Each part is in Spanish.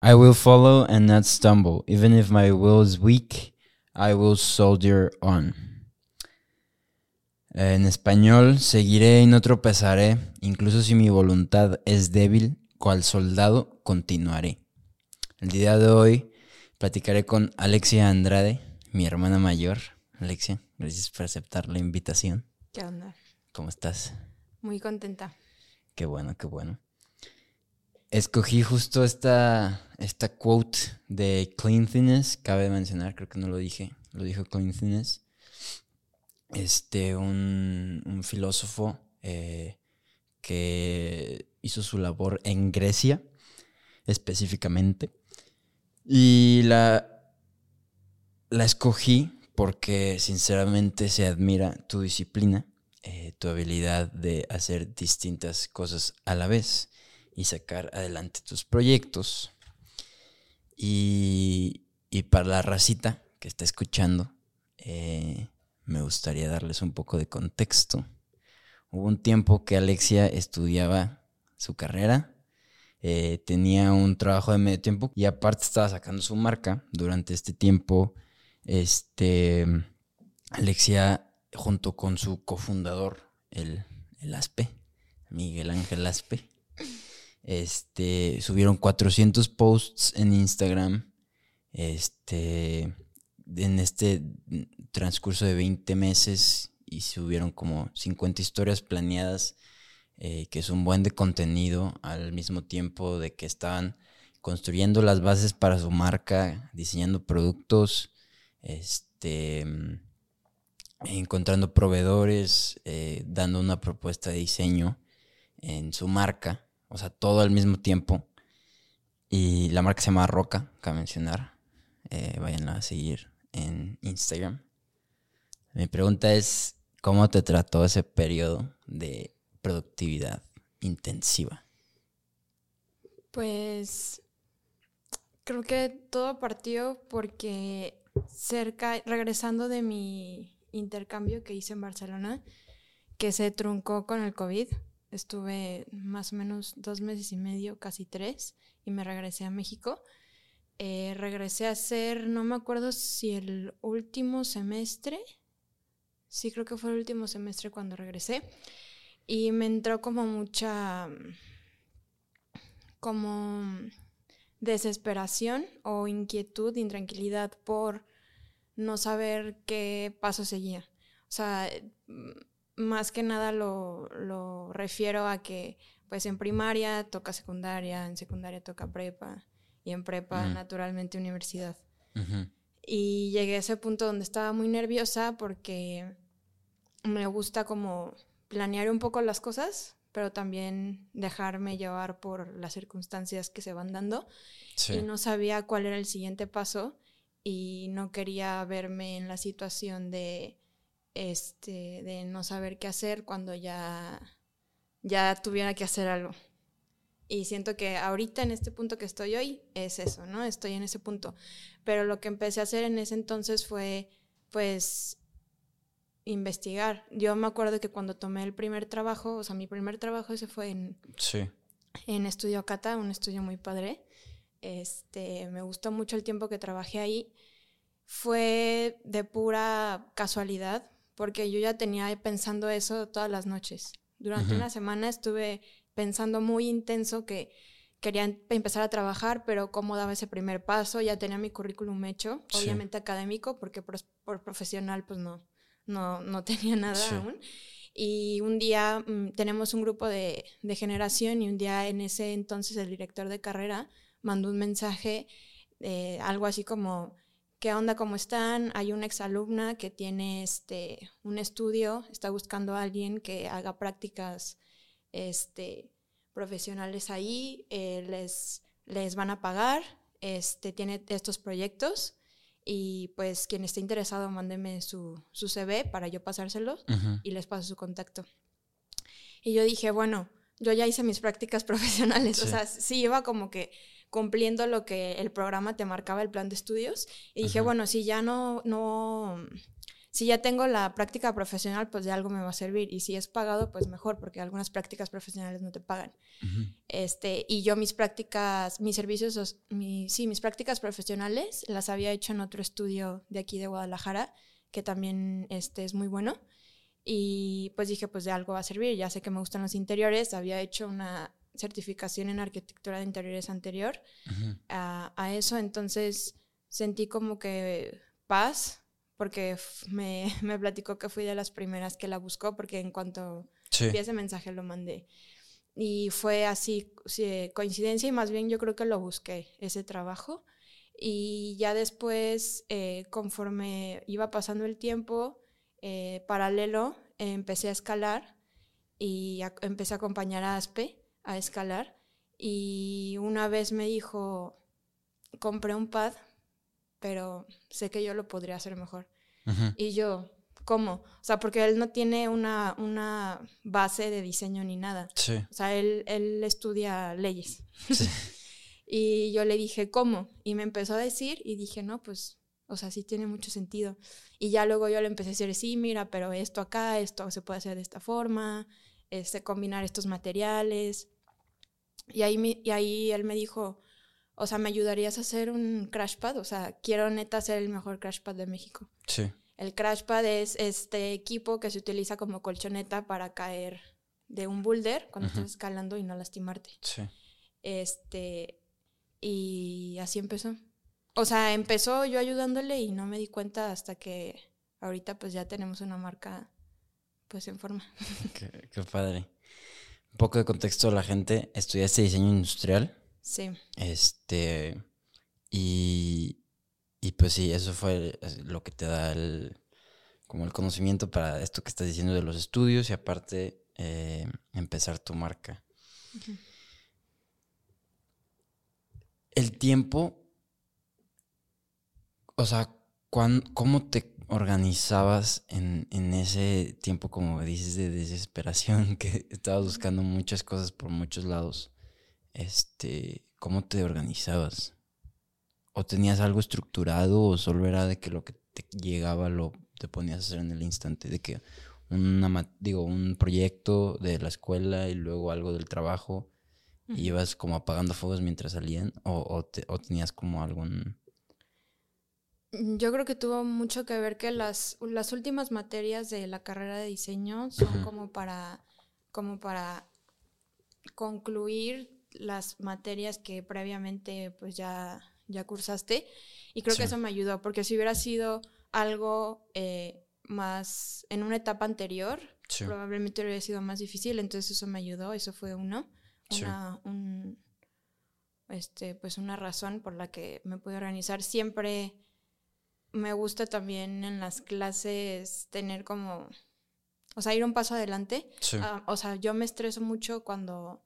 I will follow and not stumble. Even if my will is weak, I will soldier on. En español, seguiré y no tropezaré, incluso si mi voluntad es débil, cual soldado continuaré. El día de hoy platicaré con Alexia Andrade, mi hermana mayor. Alexia, gracias por aceptar la invitación. ¿Qué onda? ¿Cómo estás? Muy contenta. Qué bueno, qué bueno. Escogí justo esta, esta quote de Cleanliness, cabe mencionar, creo que no lo dije, lo dijo Cleanliness. Este, un, un filósofo eh, que hizo su labor en Grecia, específicamente. Y la, la escogí porque sinceramente se admira tu disciplina, eh, tu habilidad de hacer distintas cosas a la vez y sacar adelante tus proyectos. Y, y para la racita que está escuchando, eh, me gustaría darles un poco de contexto. Hubo un tiempo que Alexia estudiaba su carrera, eh, tenía un trabajo de medio tiempo y aparte estaba sacando su marca. Durante este tiempo, este, Alexia, junto con su cofundador, el, el Aspe, Miguel Ángel Aspe, este, subieron 400 posts en Instagram. Este, en este transcurso de 20 meses y subieron como 50 historias planeadas, eh, que es un buen de contenido al mismo tiempo de que estaban construyendo las bases para su marca, diseñando productos, este, encontrando proveedores, eh, dando una propuesta de diseño en su marca o sea, todo al mismo tiempo. Y la marca se llama Roca, cabe mencionar. Eh, vayan a seguir en Instagram. Mi pregunta es, ¿cómo te trató ese periodo de productividad intensiva? Pues creo que todo partió porque cerca, regresando de mi intercambio que hice en Barcelona, que se truncó con el COVID, estuve más o menos dos meses y medio, casi tres, y me regresé a México. Eh, regresé a hacer, no me acuerdo si el último semestre, sí creo que fue el último semestre cuando regresé, y me entró como mucha, como desesperación o inquietud, intranquilidad por no saber qué paso seguía. O sea, más que nada lo, refiero a que pues en primaria toca secundaria, en secundaria toca prepa y en prepa naturalmente universidad. Y llegué a ese punto donde estaba muy nerviosa porque me gusta como planear un poco las cosas, pero también dejarme llevar por las circunstancias que se van dando. Y no sabía cuál era el siguiente paso y no quería verme en la situación de este, de no saber qué hacer cuando ya, ya tuviera que hacer algo. Y siento que ahorita en este punto que estoy hoy es eso, ¿no? Estoy en ese punto. Pero lo que empecé a hacer en ese entonces fue, pues, investigar. Yo me acuerdo que cuando tomé el primer trabajo, o sea, mi primer trabajo ese fue en, sí. en Estudio Cata, un estudio muy padre. Este, me gustó mucho el tiempo que trabajé ahí. Fue de pura casualidad, porque yo ya tenía pensando eso todas las noches. Durante una semana estuve pensando muy intenso que quería em, empezar a trabajar, pero cómo daba ese primer paso, ya tenía mi currículum hecho, obviamente académico, porque por, profesional pues no, no, no tenía nada aún. Y un día mm, tenemos un grupo de, de, generación y un día en ese entonces el director de carrera mandó un mensaje, eh, algo así como, ¿Qué onda? ¿Cómo están? Hay una exalumna que tiene este, un estudio, está buscando a alguien que haga prácticas este, profesionales ahí, eh, les, les van a pagar, este, tiene estos proyectos y pues quien esté interesado, mándeme su, su CV para yo pasárselos y les paso su contacto. Y yo dije, bueno, yo ya hice mis prácticas profesionales, o sea, sí iba como que cumpliendo lo que el programa te marcaba el plan de estudios. Y dije, bueno, si ya no, no, si ya tengo la práctica profesional, pues de algo me va a servir. Y si es pagado, pues mejor, porque algunas prácticas profesionales no te pagan. este, y yo mis prácticas, mis servicios, mi, sí, mis prácticas profesionales las había hecho en otro estudio de aquí de Guadalajara, que también este, es muy bueno. Y pues dije, pues de algo va a servir. Ya sé que me gustan los interiores. Había hecho una certificación en arquitectura de interiores anterior a, a eso. Entonces sentí como que paz porque me, me, platicó que fui de las primeras que la buscó, porque en cuanto vi ese mensaje lo mandé. Y fue así, coincidencia, y más bien yo creo que lo busqué, ese trabajo. Y ya después, eh, conforme iba pasando el tiempo, eh, paralelo, empecé a escalar y empecé a acompañar a Aspe a escalar. Y una vez me dijo, compré un pad pero sé que yo lo podría hacer mejor. Y yo, ¿cómo? O sea, porque él no tiene una, una base de diseño ni nada. Sí. O sea, él, él estudia leyes. Sí. y yo le dije, ¿cómo? Y me empezó a decir y dije, no, pues, o sea, sí tiene mucho sentido. Y ya luego yo le empecé a decir, sí, mira, pero esto acá, esto se puede hacer de esta forma, este, combinar estos materiales. Y ahí, y ahí él me dijo, o sea, ¿me ayudarías a hacer un crashpad? O sea, quiero neta hacer el mejor crashpad de México. Sí. El crashpad es este equipo que se utiliza como colchoneta para caer de un boulder cuando estás escalando y no lastimarte. Sí. Este, y así empezó. O sea, empezó yo ayudándole y no me di cuenta hasta que ahorita pues ya tenemos una marca pues en forma. Qué, qué padre. Un poco de contexto a la gente. Estudiaste diseño industrial. Sí. Este, y, y pues sí, eso fue lo que te da el, como el conocimiento para esto que estás diciendo de los estudios y aparte eh, empezar tu marca. El tiempo, o sea, ¿cómo te organizabas en, en, ese tiempo, como dices, de desesperación, que estabas buscando muchas cosas por muchos lados? este, ¿cómo te organizabas? ¿O tenías algo estructurado o solo era de que lo que te llegaba lo te ponías a hacer en el instante? De que una, digo, un proyecto de la escuela y luego algo del trabajo y ibas como apagando fuegos mientras salían o, o, tenías como algún... Yo creo que tuvo mucho que ver que las, las últimas materias de la carrera de diseño son como para, como para concluir las materias que previamente pues ya, ya cursaste. Y creo que eso me ayudó porque si hubiera sido algo eh, más en una etapa anterior probablemente hubiera sido más difícil. Entonces eso me ayudó eso fue uno. Una este pues una razón por la que me pude organizar. Siempre me gusta también en las clases tener como o sea ir un paso adelante ah, o sea yo me estreso mucho cuando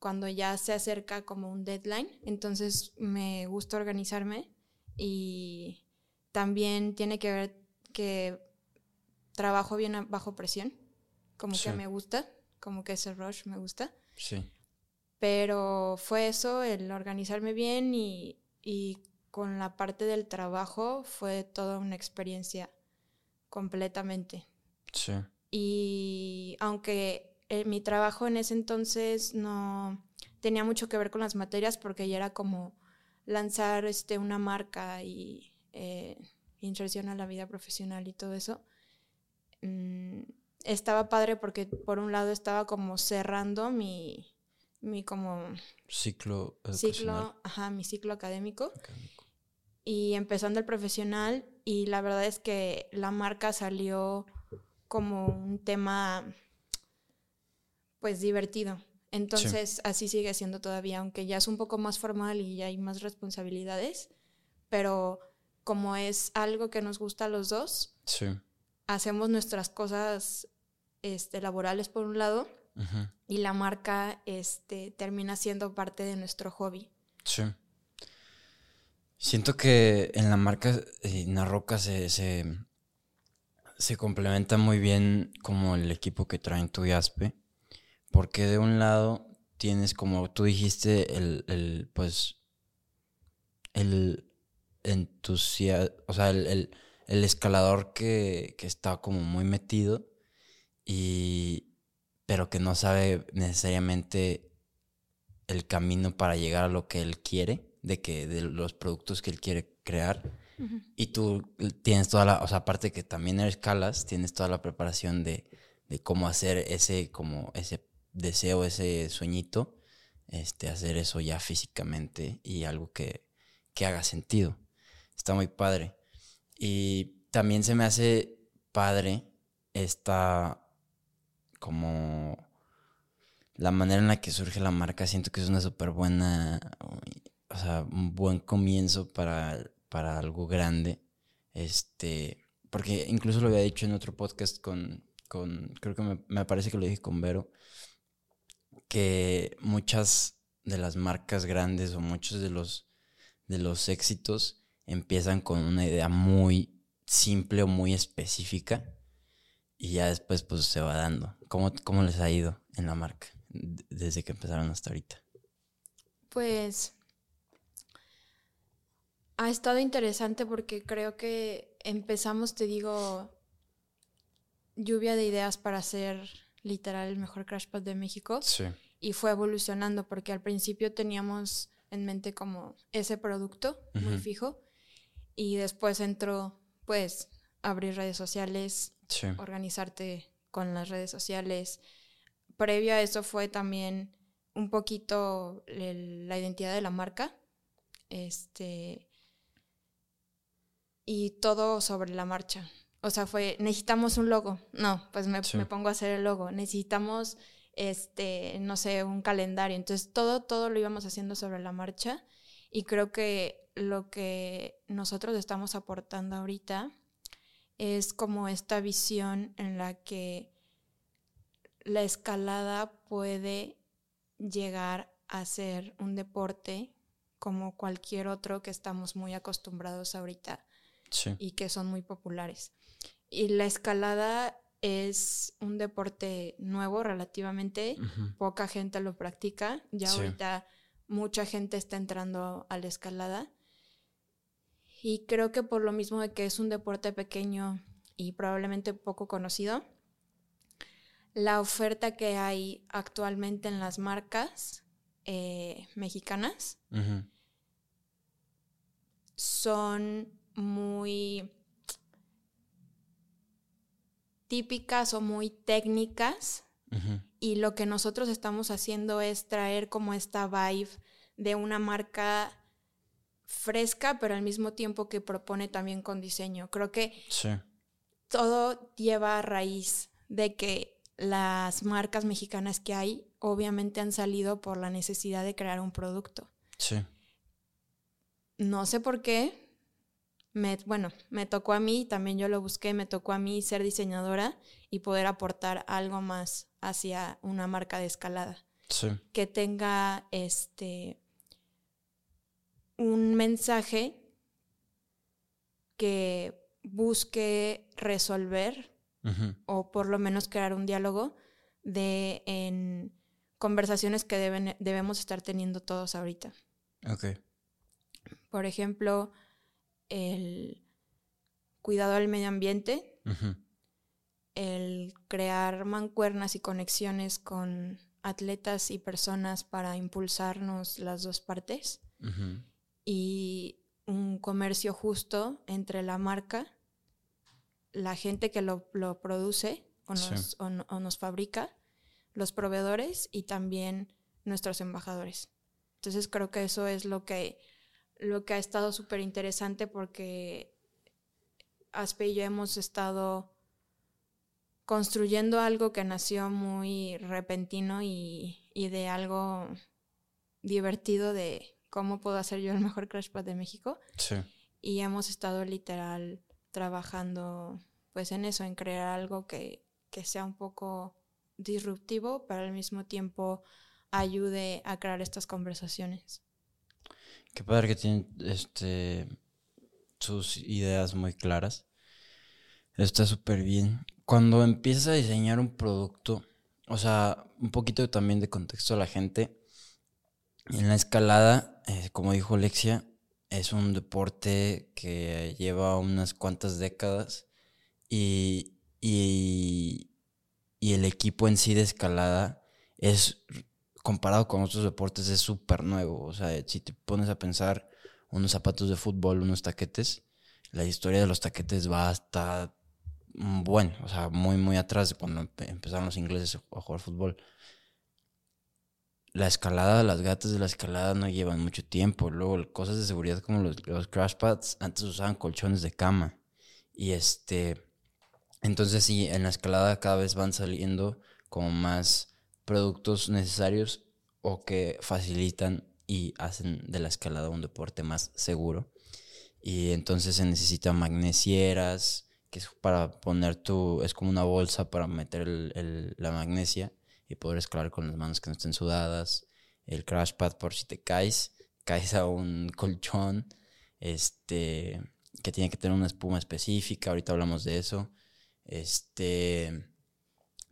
cuando ya se acerca como un deadline. Entonces me gusta organizarme y también tiene que ver que trabajo bien bajo presión, como que me gusta, como que ese rush me gusta. Sí. Pero fue eso, el organizarme bien y, y con la parte del trabajo fue toda una experiencia completamente. Sí. Y aunque eh, mi trabajo en ese entonces no tenía mucho que ver con las materias porque ya era como lanzar este, una marca y eh, inserción a la vida profesional y todo eso. Mm, estaba padre porque por un lado estaba como cerrando mi, mi como ciclo ciclo ajá mi ciclo académico, y empezando el profesional y la verdad es que la marca salió como un tema pues divertido. Entonces así sigue siendo todavía, aunque ya es un poco más formal y ya hay más responsabilidades, pero como es algo que nos gusta a los dos, hacemos nuestras cosas este, laborales por un lado y la marca este, termina siendo parte de nuestro hobby. Sí. Siento que en la marca eh, Narroca se, se, se complementa muy bien como el equipo que traen tu y Aspe porque de un lado tienes, como tú dijiste, el, el pues, el entusiasmo, o sea, el, el escalador que, que está como muy metido y pero que no sabe necesariamente el camino para llegar a lo que él quiere, de que de los productos que él quiere crear. Y tú tienes toda la, o sea, aparte que también eres escalas, tienes toda la preparación de, de cómo hacer ese, como ese deseo, ese sueñito, este, hacer eso ya físicamente y algo que, que haga sentido. Está muy padre. Y también se me hace padre esta como la manera en la que surge la marca. Siento que es una súper buena, o sea, un buen comienzo para, para algo grande. Este, porque incluso lo había dicho en otro podcast con, con creo que me, me parece que lo dije con Vero, que muchas de las marcas grandes o muchos de los, de los éxitos empiezan con una idea muy simple o muy específica y ya después pues se va dando. ¿Cómo, cómo les ha ido en la marca desde que empezaron hasta ahorita? Pues ha estado interesante porque creo que empezamos, te digo, lluvia de ideas para hacer literal el mejor crash pad de México. Sí. Y fue evolucionando porque al principio teníamos en mente como ese producto muy fijo y después entró pues abrir redes sociales, organizarte con las redes sociales. Previo a eso fue también un poquito la identidad de la marca. Este, y todo sobre la marcha. O sea, fue, necesitamos un logo. No, pues me, me, pongo a hacer el logo. Necesitamos, este, no sé, un calendario. Entonces, todo, todo lo íbamos haciendo sobre la marcha. Y creo que lo que nosotros estamos aportando ahorita es como esta visión en la que la escalada puede llegar a ser un deporte como cualquier otro que estamos muy acostumbrados ahorita y que son muy populares. Y la escalada es un deporte nuevo relativamente, poca gente lo practica, ya ahorita mucha gente está entrando a la escalada. Y creo que por lo mismo de que es un deporte pequeño y probablemente poco conocido, la oferta que hay actualmente en las marcas eh, mexicanas son muy típicas o muy técnicas y lo que nosotros estamos haciendo es traer como esta vibe de una marca fresca, pero al mismo tiempo que propone también con diseño. Creo que todo lleva a raíz de que las marcas mexicanas que hay obviamente han salido por la necesidad de crear un producto. Sí. No sé por qué, me, bueno, me tocó a mí, también yo lo busqué, me tocó a mí ser diseñadora y poder aportar algo más hacia una marca de escalada. Sí. Que tenga este un mensaje que busque resolver o por lo menos crear un diálogo de en conversaciones que deben, debemos estar teniendo todos ahorita. Ok. Por ejemplo, el cuidado del medio ambiente, el crear mancuernas y conexiones con atletas y personas para impulsarnos las dos partes y un comercio justo entre la marca, la gente que lo, produce o nos, o nos fabrica, los proveedores y también nuestros embajadores. Entonces creo que eso es lo que lo que ha estado súper interesante porque Aspe y yo hemos estado construyendo algo que nació muy repentino y, de algo divertido de cómo puedo hacer yo el mejor Crash Pad de México. Sí. Y hemos estado literal trabajando pues en eso, en crear algo que, que sea un poco disruptivo, pero al mismo tiempo ayude a crear estas conversaciones. Qué padre que tienen este, sus ideas muy claras. Está súper bien. Cuando empiezas a diseñar un producto, o sea, un poquito también de contexto a la gente, en la escalada, eh, como dijo Alexia, es un deporte que lleva unas cuantas décadas y, y, y el equipo en sí de escalada es, comparado con otros deportes, es súper nuevo. O sea, si te pones a pensar unos zapatos de fútbol, unos taquetes, la historia de los taquetes va hasta bueno, o sea, muy, muy atrás de cuando empezaron los ingleses a jugar fútbol. La escalada, las gatas de la escalada no llevan mucho tiempo. Luego, cosas de seguridad como los, los crash pads, antes usaban colchones de cama. Y este, entonces sí, en la escalada cada vez van saliendo como más productos necesarios o que facilitan y hacen de la escalada un deporte más seguro. Y entonces se necesitan magnesieras, que es para poner tu, es como una bolsa para meter el, la magnesia y poder escalar con las manos que no estén sudadas. El crash pad por si te caes, caes a un colchón, este, que tiene que tener una espuma específica, ahorita hablamos de eso. Este,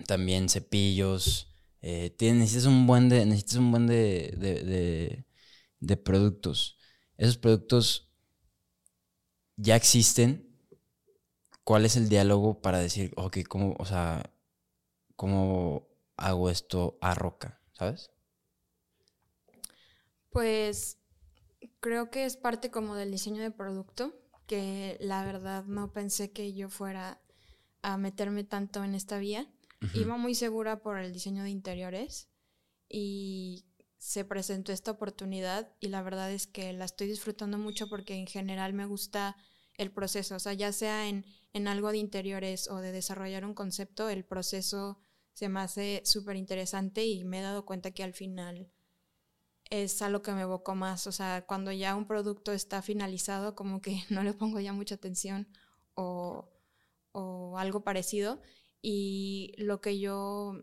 también cepillos, eh, necesitas un buen de, necesitas un buen de, de, de productos. Esos productos ya existen, ¿cuál es el diálogo para decir, ok, ¿cómo, o sea, cómo hago esto a roca? ¿Sabes? Pues creo que es parte como del diseño de producto, que la verdad no pensé que yo fuera a meterme tanto en esta vía. Iba muy segura por el diseño de interiores y se presentó esta oportunidad y la verdad es que la estoy disfrutando mucho porque en general me gusta el proceso, o sea, ya sea en, en algo de interiores o de desarrollar un concepto, el proceso se me hace súper interesante y me he dado cuenta que al final es a lo que me evoco más, o sea, cuando ya un producto está finalizado, como que no le pongo ya mucha atención o, o algo parecido. Y lo que yo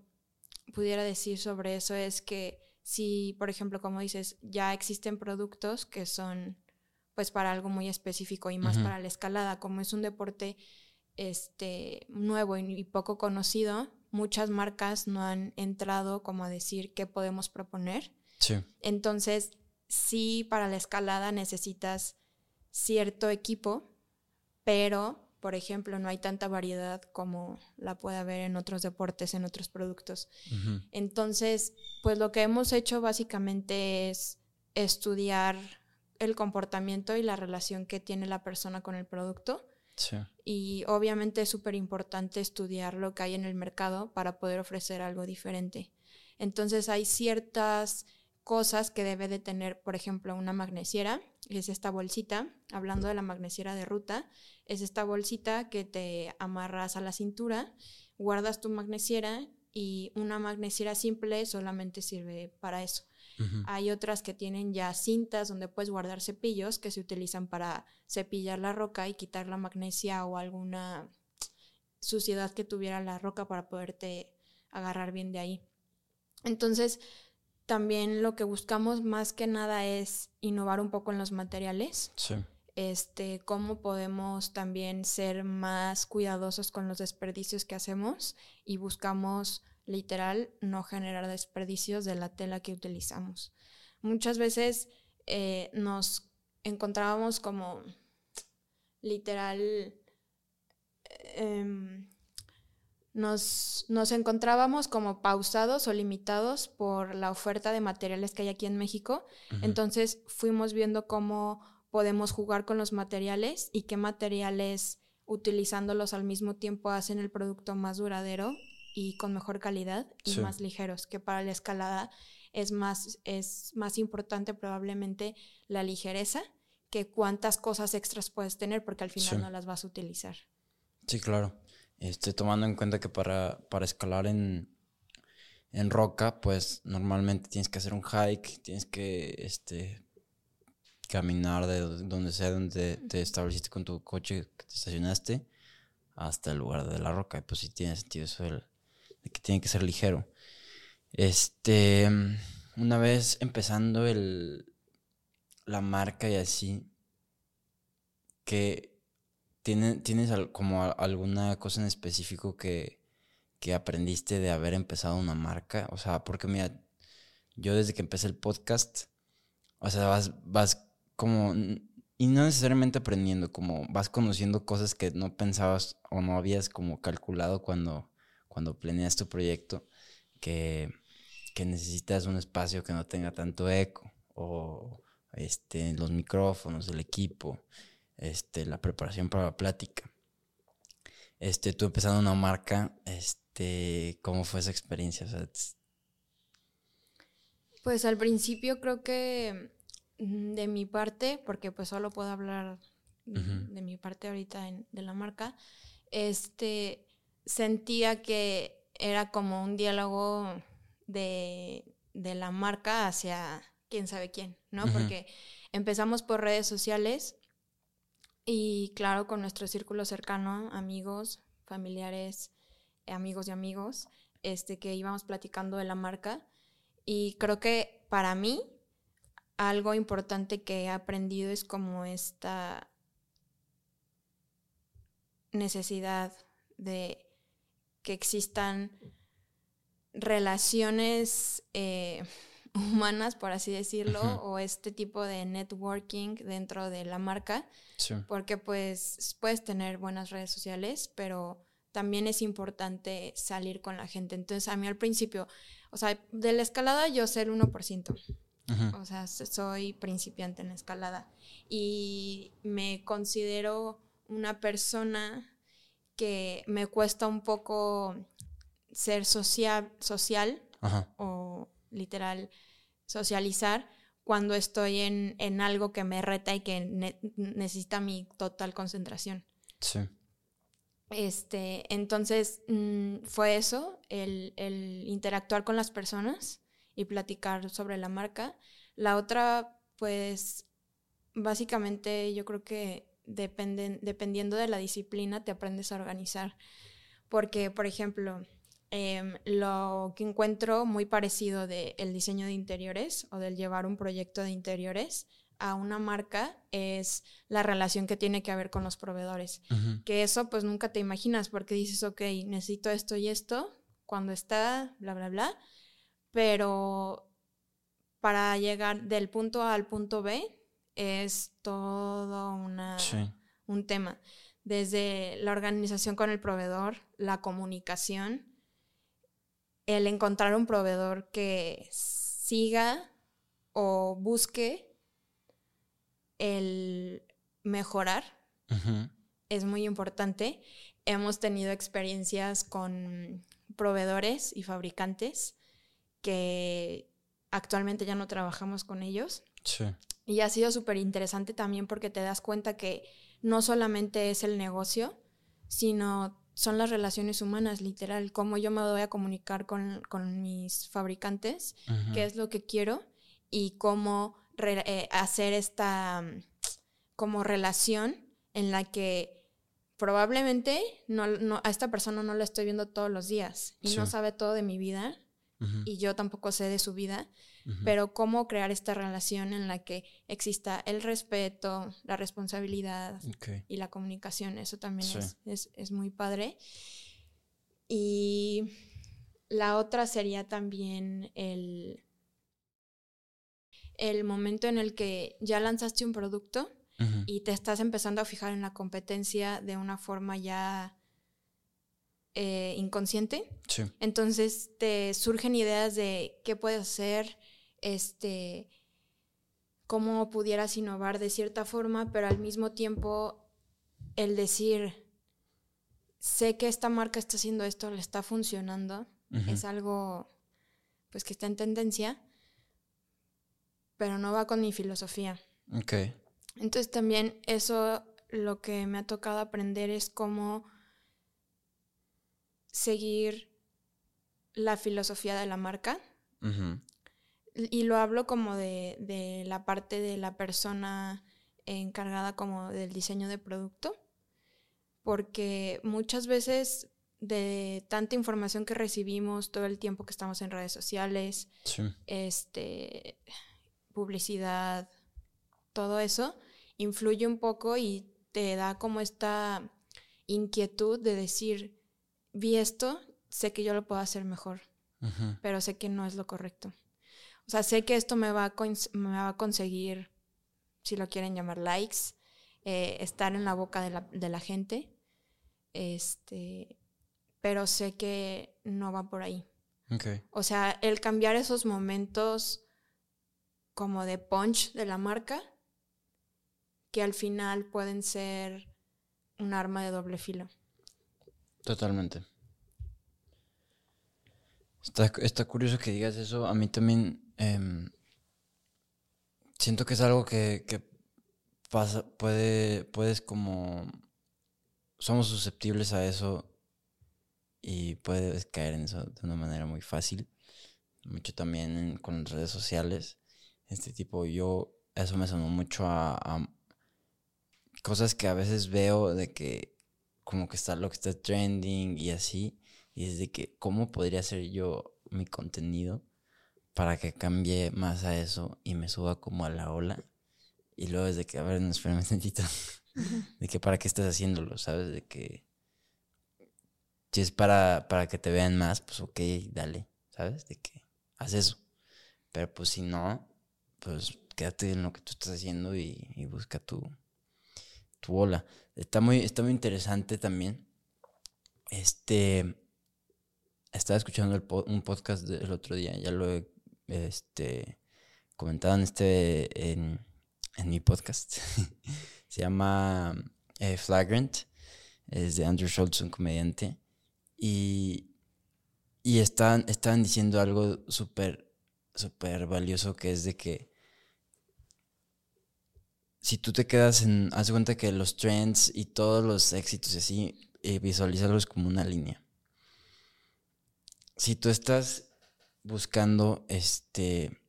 pudiera decir sobre eso es que si, por ejemplo, como dices, ya existen productos que son pues para algo muy específico y más para la escalada. Como es un deporte este, nuevo y, poco conocido, muchas marcas no han entrado como a decir qué podemos proponer. Sí. Entonces, sí, para la escalada necesitas cierto equipo, pero, por ejemplo, no hay tanta variedad como la puede haber en otros deportes, en otros productos. Entonces, pues lo que hemos hecho básicamente es estudiar el comportamiento y la relación que tiene la persona con el producto. Y obviamente es súper importante estudiar lo que hay en el mercado para poder ofrecer algo diferente. Entonces hay ciertas cosas que debe de tener, por ejemplo, una magnesiera, es esta bolsita, hablando de la magnesiera de ruta, es esta bolsita que te amarras a la cintura, guardas tu magnesiera y una magnesiera simple solamente sirve para eso. Hay otras que tienen ya cintas donde puedes guardar cepillos que se utilizan para cepillar la roca y quitar la magnesia o alguna suciedad que tuviera la roca para poderte agarrar bien de ahí. Entonces, también lo que buscamos más que nada es innovar un poco en los materiales. Sí. Este, cómo podemos también ser más cuidadosos con los desperdicios que hacemos y buscamos literal no generar desperdicios de la tela que utilizamos. Muchas veces eh, nos encontrábamos como literal em, nos, nos, encontrábamos como pausados o limitados por la oferta de materiales que hay aquí en México. Entonces fuimos viendo cómo podemos jugar con los materiales y qué materiales utilizándolos al mismo tiempo hacen el producto más duradero y con mejor calidad y más ligeros, que para la escalada es más, es más importante probablemente la ligereza que cuántas cosas extras puedes tener porque al final no las vas a utilizar. Sí, claro. Estoy tomando en cuenta que para, para escalar en, en roca, pues normalmente tienes que hacer un hike, tienes que este, caminar de donde sea donde te estableciste con tu coche que te estacionaste hasta el lugar de la roca. Y pues sí tiene sentido eso que tiene que ser ligero. Este, una vez empezando el, la marca y así, que tiene, tienes como alguna cosa en específico que, que aprendiste de haber empezado una marca. O sea, porque mira, yo desde que empecé el podcast, o sea, vas, vas como y no necesariamente aprendiendo, como vas conociendo cosas que no pensabas o no habías como calculado cuando, cuando planeas tu proyecto, que, que necesitas un espacio que no tenga tanto eco, o este, los micrófonos, el equipo, este, la preparación para la plática. Este, tú empezando una marca, este, ¿cómo fue esa experiencia? pues al principio creo que mm, de mi parte, porque pues solo puedo hablar de mi parte ahorita de la marca, este, sentía que era como un diálogo de, la marca hacia quién sabe quién, ¿no? Porque empezamos por redes sociales y claro, con nuestro círculo cercano, amigos, familiares, amigos y amigos, este, que íbamos platicando de la marca. Y creo que para mí, algo importante que he aprendido es como esta necesidad de que existan relaciones eh, humanas, por así decirlo, o este tipo de networking dentro de la marca, porque pues puedes tener buenas redes sociales, pero también es importante salir con la gente. Entonces, a mí al principio, o sea, de la escalada yo sé el 1%. O sea, soy principiante en la escalada. Y me considero una persona que me cuesta un poco ser social, social o literal socializar cuando estoy en, algo que me reta y que necesita mi total concentración. Sí. Este, entonces mm, fue eso, el, interactuar con las personas y platicar sobre la marca. La otra, pues, básicamente yo creo que dependen, dependiendo de la disciplina te aprendes a organizar. Porque, por ejemplo, Em, lo que encuentro muy parecido del diseño de interiores o del llevar un proyecto de interiores a una marca es la relación que tiene que ver con los proveedores. Que eso pues nunca te imaginas porque dices, ok, necesito esto y esto, cuando está, bla, bla, bla. Pero para llegar del punto A al punto B es todo una, un tema. Desde la organización con el proveedor, la comunicación, el encontrar un proveedor que siga o busque el mejorar es muy importante. Hemos tenido experiencias con proveedores y fabricantes que actualmente ya no trabajamos con ellos. Sí. Y ha sido súper interesante también porque te das cuenta que no solamente es el negocio, sino son las relaciones humanas, literal, cómo yo me voy a comunicar con, mis fabricantes, qué es lo que quiero y cómo eh, hacer esta mm, como relación en la que probablemente no, a esta persona no la estoy viendo todos los días y no sabe todo de mi vida y yo tampoco sé de su vida, pero cómo crear esta relación en la que exista el respeto, la responsabilidad y la comunicación, eso también es, muy padre. Y la otra sería también el, el momento en el que ya lanzaste un producto y te estás empezando a fijar en la competencia de una forma ya eh, inconsciente. Entonces te surgen ideas de qué puedes hacer, este, cómo pudieras innovar de cierta forma, pero al mismo tiempo el decir, sé que esta marca está haciendo esto, le está funcionando, es algo pues que está en tendencia, pero no va con mi filosofía. Entonces también eso lo que me ha tocado aprender es cómo seguir la filosofía de la marca. Y lo hablo como de, la parte de la persona encargada como del diseño de producto, porque muchas veces de tanta información que recibimos todo el tiempo que estamos en redes sociales, este, publicidad, todo eso, influye un poco y te da como esta inquietud de decir, vi esto, sé que yo lo puedo hacer mejor, pero sé que no es lo correcto. O sea, sé que esto me va a, me va a conseguir si lo quieren llamar likes, eh, estar en la boca de la, de la gente. Este, pero sé que no va por ahí. Okay. O sea, el cambiar esos momentos como de punch de la marca, que al final pueden ser un arma de doble filo. Totalmente. Está, está curioso que digas eso. A mí también em, siento que es algo que, que, pasa, puede, puedes como... Somos susceptibles a eso y puedes caer en eso de una manera muy fácil. Mucho también con redes sociales. Este tipo, yo, eso me sonó mucho a cosas que a veces veo de que como que está lo que está trending y así. Y es de que, ¿cómo podría ser yo mi contenido para que cambie más a eso y me suba como a la ola? Y luego es de que, a ver, no, espérame un tantito. de que, ¿para qué estás haciéndolo? ¿Sabes? De que, si es para, para que te vean más, pues ok, dale. ¿Sabes? De que, haz eso. Pero pues si no, pues quédate en lo que tú estás haciendo y, y busca tu, tu ola. Está muy, está muy interesante también. Este. Estaba escuchando el un podcast del otro día, ya lo he este, comentado en, este, en, en mi podcast. Se llama eh, Flagrant. Es de Andrew Schultz, un comediante. Y, y están, estaban diciendo algo súper, súper valioso que es de que si tú te quedas en, haz cuenta que los trends y todos los éxitos y así, eh, visualízalos como una línea. Si tú estás buscando este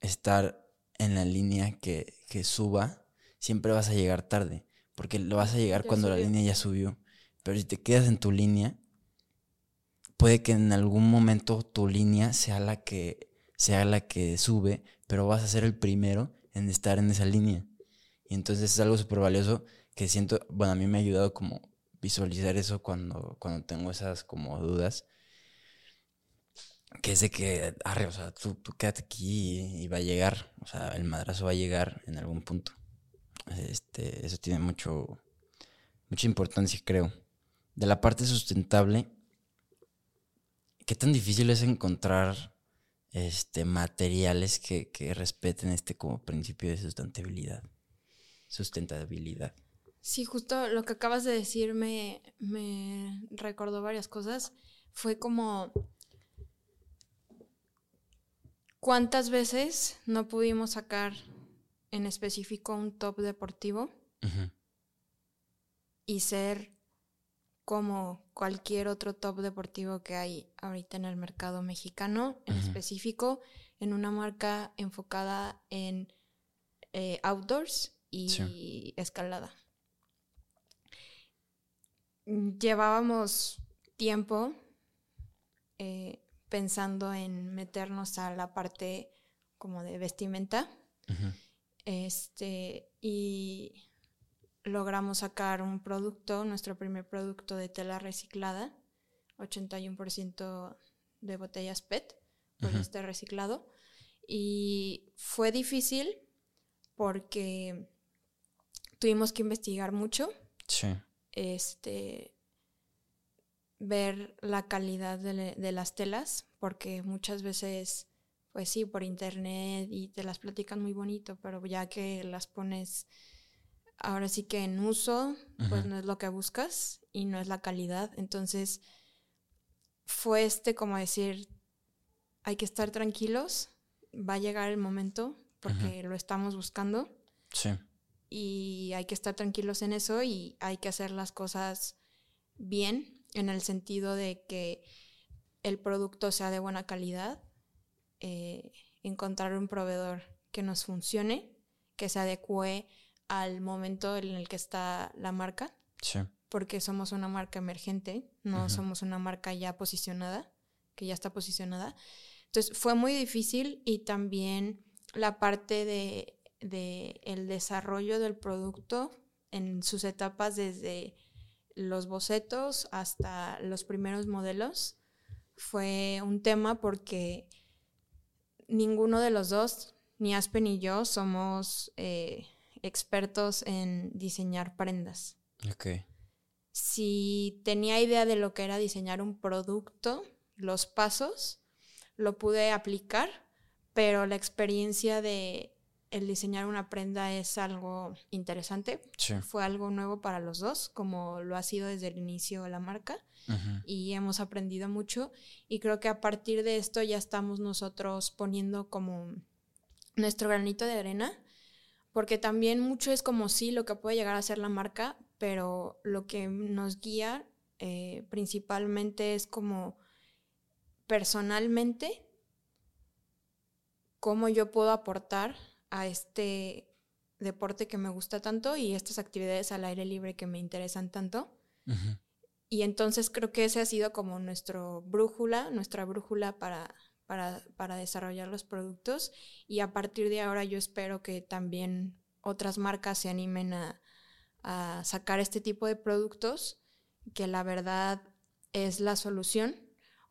estar en la línea que, que suba, siempre vas a llegar tarde, porque lo vas a llegar Ya cuando la línea ya subió. Pero si te quedas en tu línea, puede que en algún momento tu línea sea la que sea la que sube, pero vas a ser el primero en estar en esa línea. Y entonces es algo súper valioso que siento, bueno, a mí me ha ayudado como visualizar eso cuando, cuando tengo esas como dudas. Que es de que, arre, o sea, tú, tú quédate aquí y, va a llegar. O sea, el madrazo va a llegar en algún punto. Este, eso tiene mucho, mucha importancia, creo. De la parte sustentable, ¿qué tan difícil es encontrar este, materiales que, que respeten este como principio de sustentabilidad? Sustentabilidad. Sí, justo lo que acabas de decir me, me recordó varias cosas. Fue como cuántas veces no pudimos sacar en específico un top deportivo y ser como cualquier otro top deportivo que hay ahorita en el mercado mexicano, en específico en una marca enfocada en eh, outdoors y Sí. escalada. Llevábamos tiempo eh, pensando en meternos a la parte como de vestimenta. Este, y logramos sacar un producto, nuestro primer producto de tela reciclada, 81% de botellas PET, por este reciclado. Y fue difícil porque tuvimos que investigar mucho, Sí. este, ver la calidad de, las telas, porque muchas veces, pues sí, por internet y te las platican muy bonito, pero ya que las pones ahora sí que en uso, pues no es lo que buscas y no es la calidad. Entonces, fue este como decir, hay que estar tranquilos, va a llegar el momento, porque lo estamos buscando Sí. y hay que estar tranquilos en eso y hay que hacer las cosas bien en el sentido de que el producto sea de buena calidad, eh, encontrar un proveedor que nos funcione, que se adecue al momento en el que está la marca, Sí. porque somos una marca emergente, no Ujú. somos una marca ya posicionada, que ya está posicionada. Entonces fue muy difícil y también la parte de, de el desarrollo del producto en sus etapas desde los bocetos hasta los primeros modelos fue un tema porque ninguno de los dos, ni Aspen ni yo, somos eh, expertos en diseñar prendas. Ok. Si tenía idea de lo que era diseñar un producto, los pasos, lo pude aplicar, pero la experiencia de el diseñar una prenda es algo interesante. Sí. Fue algo nuevo para los dos, como lo ha sido desde el inicio de la marca. Y hemos aprendido mucho. Y creo que a partir de esto ya estamos nosotros poniendo como nuestro granito de arena. Porque también mucho es como sí lo que puede llegar a ser la marca, pero lo que nos guía eh, principalmente es como personalmente cómo yo puedo aportar a este deporte que me gusta tanto y estas actividades al aire libre que me interesan tanto. Y entonces creo que ese ha sido como nuestro brújula, nuestra brújula para, para, para desarrollar los productos. Y a partir de ahora yo espero que también otras marcas se animen a, a sacar este tipo de productos, que la verdad es la solución.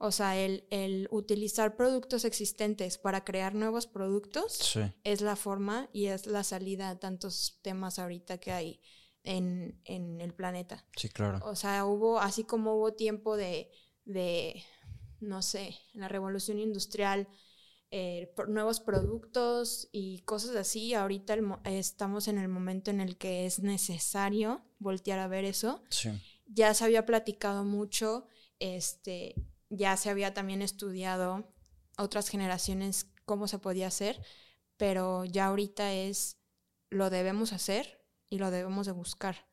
O sea, el, el utilizar productos existentes para crear nuevos productos Sí. es la forma y es la salida a tantos temas ahorita que hay en, en el planeta. Sí, claro. O sea, hubo, así como hubo tiempo de, de no sé, la revolución industrial, eh, por nuevos productos y cosas así, ahorita el estamos en el momento en el que es necesario voltear a ver eso. Sí. Ya se había platicado mucho, este, ya se había también estudiado otras generaciones cómo se podía hacer, pero ya ahorita es, lo debemos hacer y lo debemos de buscar.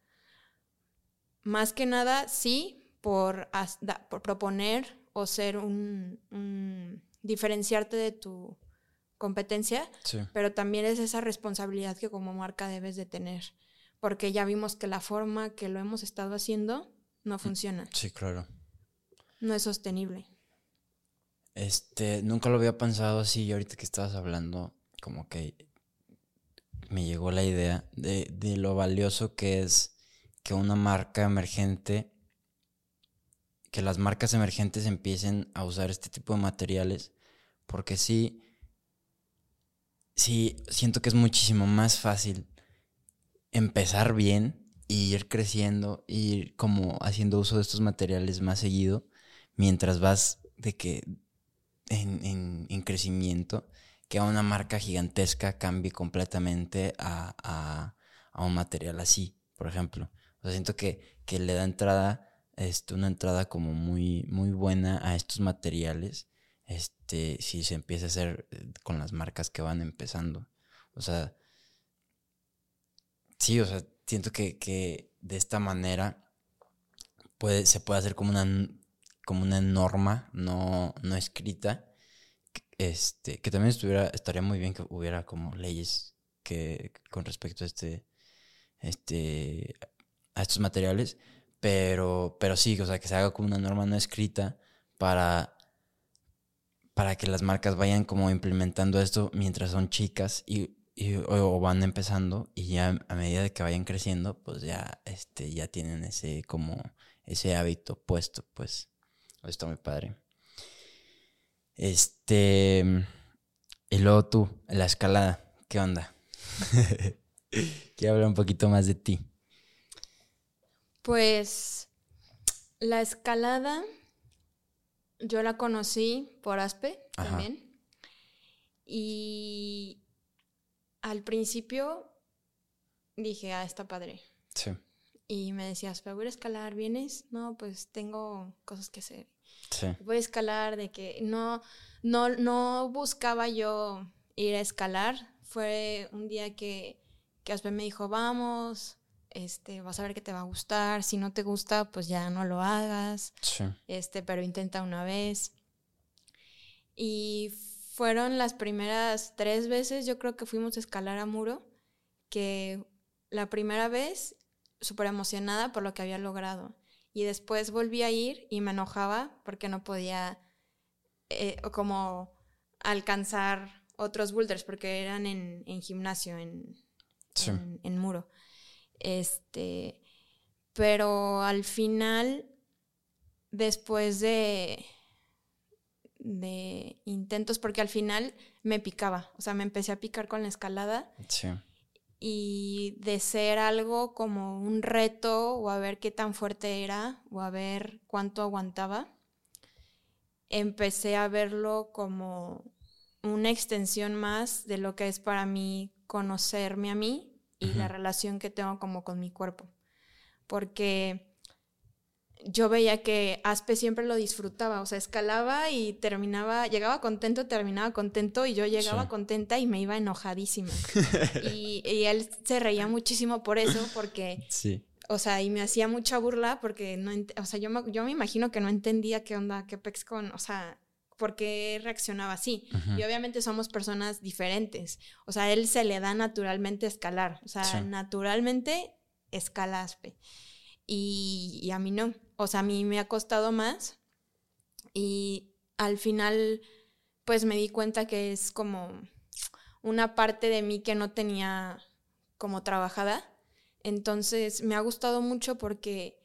Más que nada, sí, por, por proponer o ser un, un- diferenciarte de tu competencia, Sí. pero también es esa responsabilidad que como marca debes de tener, porque ya vimos que la forma que lo hemos estado haciendo no funciona, Sí, claro. No es sostenible. Este, nunca lo había pensado así y ahorita que estabas hablando, como que me llegó la idea de, de lo valioso que es que una marca emergente, que las marcas emergentes empiecen a usar este tipo de materiales, porque sí, sí, siento que es muchísimo más fácil empezar bien y ir creciendo, ir como haciendo uso de estos materiales más seguido, mientras vas de que en, en- en crecimiento, que a una marca gigantesca cambie completamente a, a- un material así, por ejemplo. O sea, siento que, que le da entrada, este, una entrada como muy, muy buena a estos materiales, este, si se empieza a hacer eh, con las marcas que van empezando. O sea, sí, o sea, siento que, que de esta manera puede, se puede hacer como una, como una norma no, no escrita. Este, que también estuviera, estaría muy bien que hubiera como leyes que con respecto a este, este, a estos materiales, pero, pero sí, o sea, que se haga como una norma no escrita para, para que las marcas vayan como implementando esto mientras son chicas y, y- o, o van empezando y ya a medida de que vayan creciendo, pues ya, este, ya tienen ese como ese hábito puesto, pues. Está muy padre. Este. Y luego tú, la escalada, ¿qué onda? Quiero hablar un poquito más de ti. Pues la escalada yo la conocí por Aspe Ajá. también. Y al principio dije, ah, está padre. Sí. Y me decías, pero voy a escalar, ¿vienes? No, pues tengo cosas que hacer. Sí. Voy a escalar, de que no, no, no buscaba yo ir a escalar. Fue un día que, que Aspe me dijo, vamos, este, vas a ver que te va a gustar. Si no te gusta, pues ya no lo hagas. Sí. Este, pero intenta una vez. Y fueron las primeras tres veces, yo creo que fuimos a escalar a muro, que la primera vez súper emocionada por lo que había logrado. Y después volví a ir y me enojaba porque no podía eh, como alcanzar otros boulders porque eran en, en gimnasio, en, Sí. en, en muro. Este, pero al final, después de, de intentos, porque al final me picaba, o sea, me empecé a picar con la escalada Sí. Y de ser algo como un reto o a ver qué tan fuerte era o a ver cuánto aguantaba, empecé a verlo como una extensión más de lo que es para mí conocerme a mí y la relación que tengo como con mi cuerpo. Porque yo veía que Aspe siempre lo disfrutaba, o sea, escalaba y terminaba, llegaba contento, terminaba contento y yo llegaba contenta y me iba enojadísima. y, él se reía muchísimo por eso, porque, sí. o sea, y me hacía mucha burla porque no, o sea, yo me, yo me imagino que no entendía qué onda, qué pex con, o sea, por qué reaccionaba así. Y obviamente somos personas diferentes. O sea, a él se le da naturalmente escalar. O sea, naturalmente escala aspe. Y, a mí no. O sea, a mí me ha costado más. Y al final, pues me di cuenta que es como una parte de mí que no tenía como trabajada. Entonces me ha gustado mucho porque,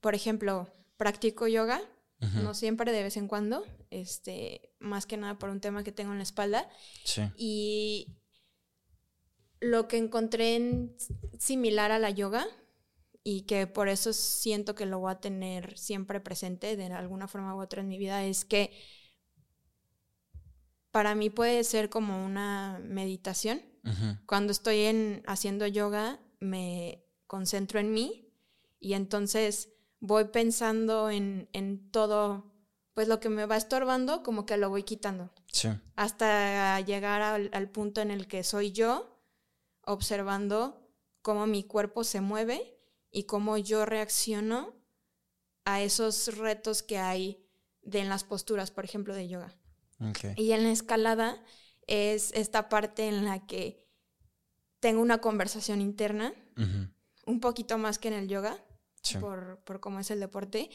por ejemplo, practico yoga no siempre, de vez en cuando, este, más que nada por un tema que tengo en la espalda. Sí. Y lo que encontré en similar a la yoga y que por eso siento que lo voy a tener siempre presente de alguna forma u otra en mi vida es que para mí puede ser como una meditación. Cuando estoy en, haciendo yoga me concentro en mí y entonces voy pensando en, todo, pues lo que me va estorbando, como que lo voy quitando. Sí. Hasta llegar al, punto en el que soy yo, observando cómo mi cuerpo se mueve y cómo yo reacciono a esos retos que hay de en las posturas, por ejemplo, de yoga. Y en la escalada es esta parte en la que tengo una conversación interna, un poquito más que en el yoga, por, por, cómo es el deporte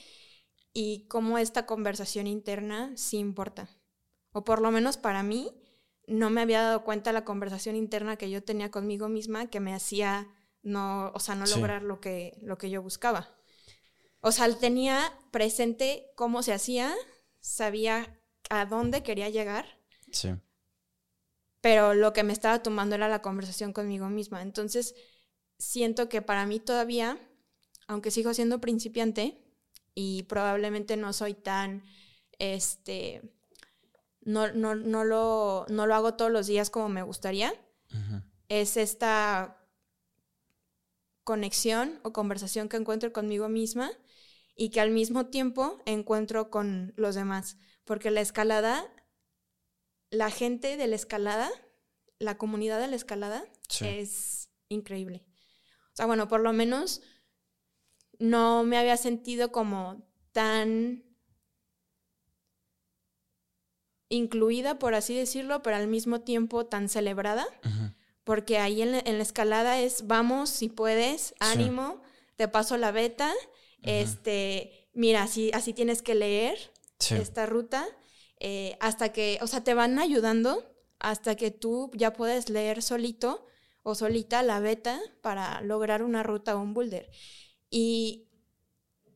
y cómo esta conversación interna sí importa. O por lo menos para mí, no me había dado cuenta la conversación interna que yo tenía conmigo misma que me hacía no, o sea, no lograr lo que, lo que yo buscaba. O sea, tenía presente cómo se hacía, sabía a dónde quería llegar. Sí. Pero lo que me estaba tomando era la conversación conmigo misma. Entonces, siento que para mí todavía aunque sigo siendo principiante y probablemente no soy tan, este, no, no, no, lo, no lo hago todos los días como me gustaría, es esta conexión o conversación que encuentro conmigo misma y que al mismo tiempo encuentro con los demás. Porque la escalada, la gente de la escalada, la comunidad de la escalada es increíble. O sea, bueno, por lo menos no me había sentido como tan incluida, por así decirlo, pero al mismo tiempo tan celebrada, porque ahí en la, escalada es, vamos, si puedes, ánimo, te paso la beta, este, mira, así, así tienes que leer esta ruta, eh, hasta que, o sea, te van ayudando hasta que tú ya puedes leer solito o solita la beta para lograr una ruta o un boulder. Y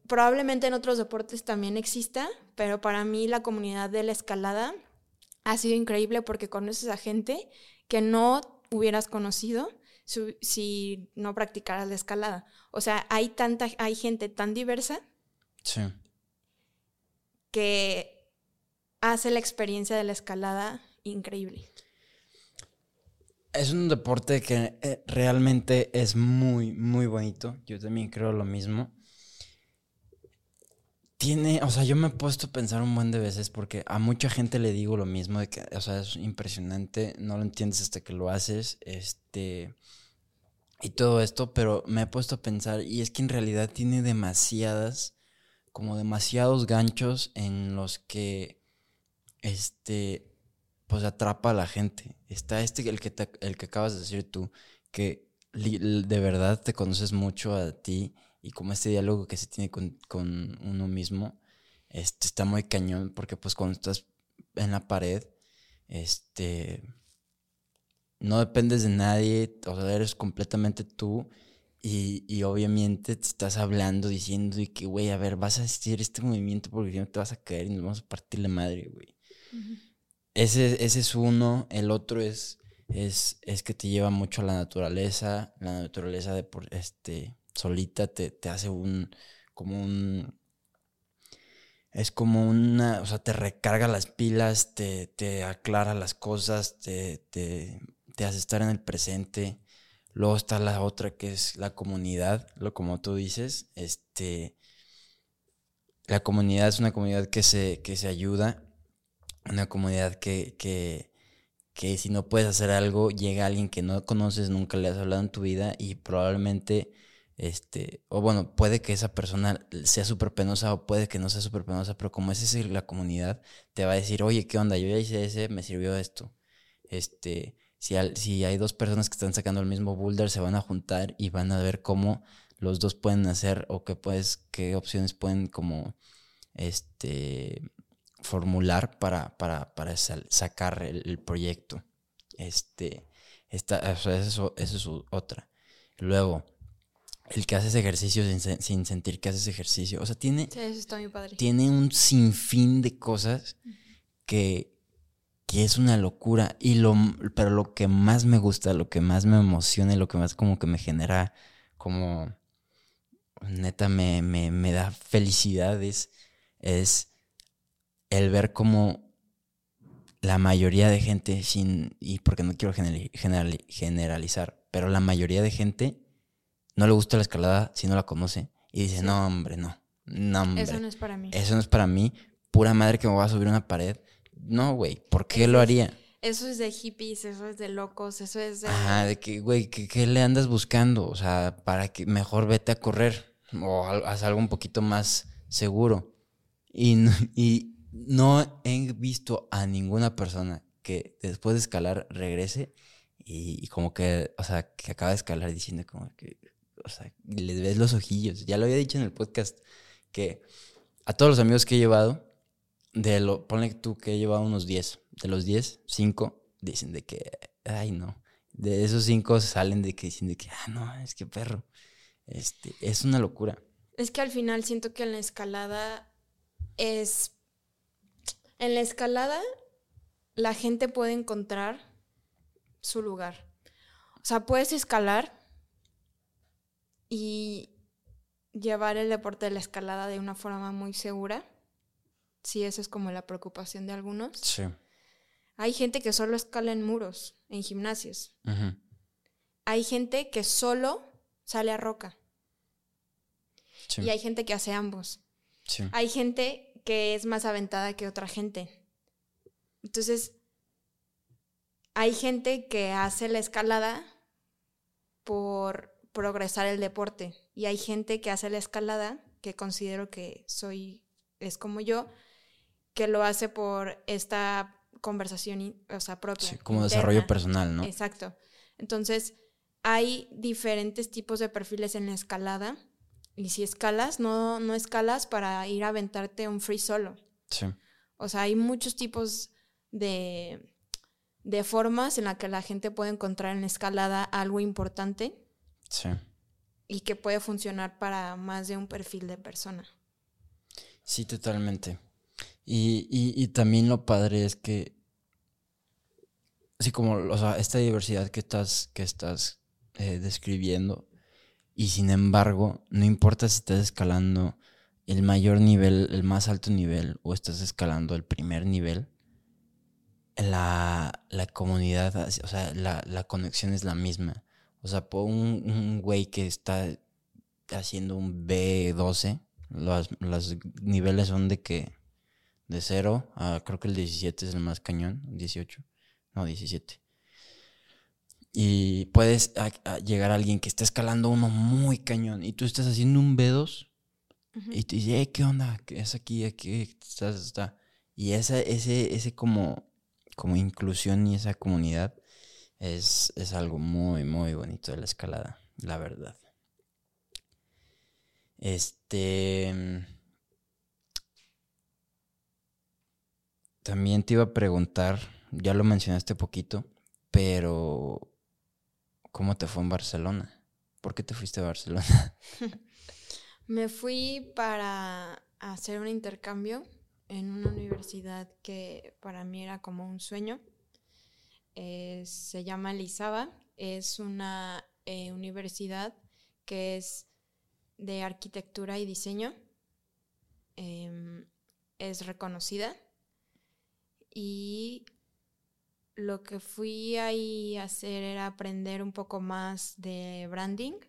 probablemente en otros deportes también exista, pero para mí la comunidad de la escalada ha sido increíble porque conoces a gente que no hubieras conocido si, no practicaras la escalada. O sea, hay tanta, hay gente tan diversa que hace la experiencia de la escalada increíble. Es un deporte que eh, realmente es muy, muy bonito. Yo también creo lo mismo. Tiene, o sea, yo me he puesto a pensar un buen de veces porque a mucha gente le digo lo mismo de que, o sea, es impresionante, no lo entiendes hasta que lo haces, este, y todo esto, pero me he puesto a pensar y es que en realidad tiene demasiadas, como demasiados ganchos en los que, este, pues atrapa a la gente. Está este, el que, el que acabas de decir tú, que de verdad te conoces mucho a ti y como este diálogo que se tiene con, uno mismo, este, está muy cañón porque pues cuando estás en la pared, este, no dependes de nadie, o sea, eres completamente tú y, y obviamente te estás hablando, diciendo y que, güey, a ver, vas a hacer este movimiento porque si no te vas a caer y nos vamos a partir la madre, güey. Ese, ese es uno. El otro es es, es que te lleva mucho a la naturaleza. La naturaleza de por este solita te, te hace un como un es como una, o sea, te recarga las pilas, te, te aclara las cosas, te, te, te, hace estar en el presente. Luego está la otra que es la comunidad, lo como tú dices, este, la comunidad es una comunidad que se, que se ayuda, una comunidad que, que, que si no puedes hacer algo, llega alguien que no conoces, nunca le has hablado en tu vida y probablemente este, o bueno, puede que esa persona sea súper penosa o puede que no sea súper penosa, pero como es la comunidad, te va a decir, oye, ¿qué onda? Yo ya hice ese, me sirvió esto. Este, si, si hay dos personas que están sacando el mismo boulder, se van a juntar y van a ver cómo los dos pueden hacer o qué, puedes, qué opciones pueden como, este, formular para, para, para sacar el, proyecto. Este, esta, eso, eso es otra. Luego, el que haces ejercicio sin, sentir que haces ejercicio. O sea, tiene. Sí, eso está muy padre. Tiene un sinfín de cosas que, que es una locura. Y lo, pero lo que más me gusta, lo que más me emociona y lo que más como que me genera como neta me, me, da felicidades es el ver como la mayoría de gente, sin, y porque no quiero generalizar, pero la mayoría de gente no le gusta la escalada si no la conoce. Y dice, no, hombre, no. No, hombre. Eso no es para mí. Eso no es para mí. Pura madre que me voy a subir una pared. No, güey. ¿Por qué lo haría? Eso es de hippies, eso es de locos, eso es de... Ajá, de que, güey, ¿qué, le andas buscando? O sea, para que mejor vete a correr o haz algo un poquito más seguro. Y, y no he visto a ninguna persona que después de escalar regrese y, y, como que, o sea, que acaba de escalar diciendo como que, o sea, les ves los ojillos. Ya lo había dicho en el podcast, que a todos los amigos que he llevado, de lo, ponle tú que he llevado unos 10, de los 10, 5 dicen de que, ay no, de esos 5 salen de que dicen de que, ah, no, es que perro, este, es una locura. Es que al final siento que en la escalada es, en la escalada la gente puede encontrar su lugar. O sea, puedes escalar y llevar el deporte de la escalada de una forma muy segura. Sí, esa es como la preocupación de algunos. Sí. Hay gente que solo escala en muros, en gimnasios. Hay gente que solo sale a roca. Y hay gente que hace ambos. Sí. Hay gente que es más aventada que otra gente. Entonces, hay gente que hace la escalada por progresar el deporte. Y hay gente que hace la escalada, que considero que soy, es como yo, que lo hace por esta conversación, o sea, propia. como desarrollo personal, ¿no? Exacto. Entonces, hay diferentes tipos de perfiles en la escalada. Y si escalas, no, no escalas para ir a aventarte un free solo. Sí. O sea, hay muchos tipos de, de formas en la que la gente puede encontrar en la escalada algo importante Sí. Y que puede funcionar para más de un perfil de persona. Sí, totalmente. Y, también lo padre es que, así como, o sea, esta diversidad que estás, que estás eh, describiendo, y sin embargo, no importa si estás escalando el mayor nivel, el más alto nivel, o estás escalando el primer nivel, la, la comunidad, o sea, la, la conexión es la misma. O sea, por un, güey que está haciendo un B12, los, los, niveles son de que de 0 a creo que el 17 es el más cañón, 18, no, 17. Y puedes llegar a alguien que está escalando uno muy cañón y tú estás haciendo un B2 y te dice, ¿qué onda? ¿Qué es aquí? Aquí estás, está. Y esa, ese, ese como, como inclusión y esa comunidad es, algo muy, muy bonito de la escalada, la verdad. Este. También te iba a preguntar, ya lo mencionaste poquito, pero ¿cómo te fue en Barcelona? ¿Por qué te fuiste a Barcelona? Me fui para hacer un intercambio en una universidad que para mí era como un sueño. Eh, se llama Lizaba, es una eh, universidad que es de arquitectura y diseño, em, es reconocida. Y lo que fui ahí a hacer era aprender un poco más de branding,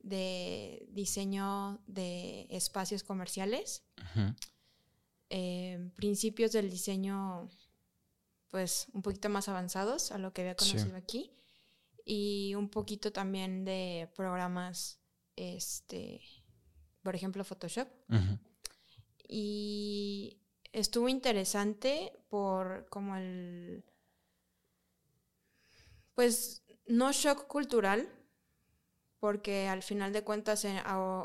de diseño de espacios comerciales, em, principios del diseño pues un poquito más avanzados a lo que había conocido aquí. Y un poquito también de programas, este, por ejemplo, Photoshop. Y estuvo interesante por como el, pues no shock cultural, porque al final de cuentas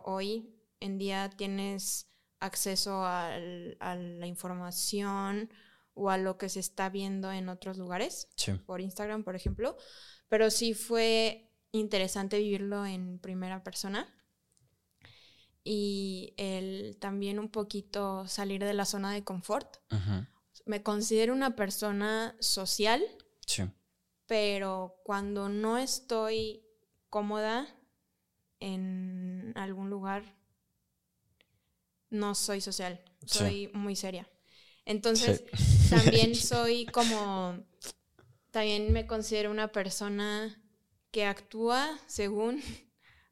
hoy en día tienes acceso a la información o a lo que se está viendo en otros lugares, por Instagram, por ejemplo, pero sí fue interesante vivirlo en primera persona y el también un poquito salir de la zona de confort. Me considero una persona social, pero cuando no estoy cómoda en algún lugar, no soy social, soy muy seria. Entonces, también soy como, también me considero una persona que actúa según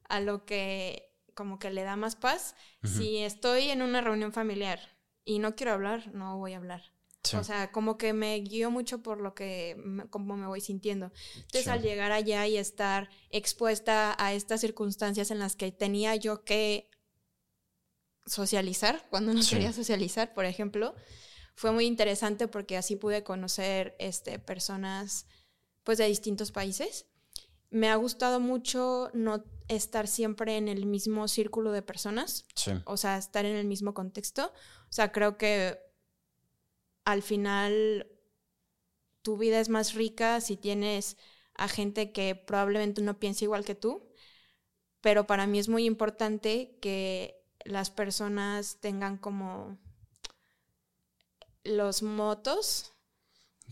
a lo que como que le da más paz. Si estoy en una reunión familiar y no quiero hablar, no voy a hablar. O sea, como que me guío mucho por lo que, como me voy sintiendo. Entonces, al llegar allá y estar expuesta a estas circunstancias en las que tenía yo que socializar, cuando no quería socializar, por ejemplo, fue muy interesante porque así pude conocer este, personas pues de distintos países. Me ha gustado mucho no estar siempre en el mismo círculo de personas, o sea, estar en el mismo contexto. O sea, creo que al final tu vida es más rica si tienes a gente que probablemente no piense igual que tú, pero para mí es muy importante que las personas tengan como los motos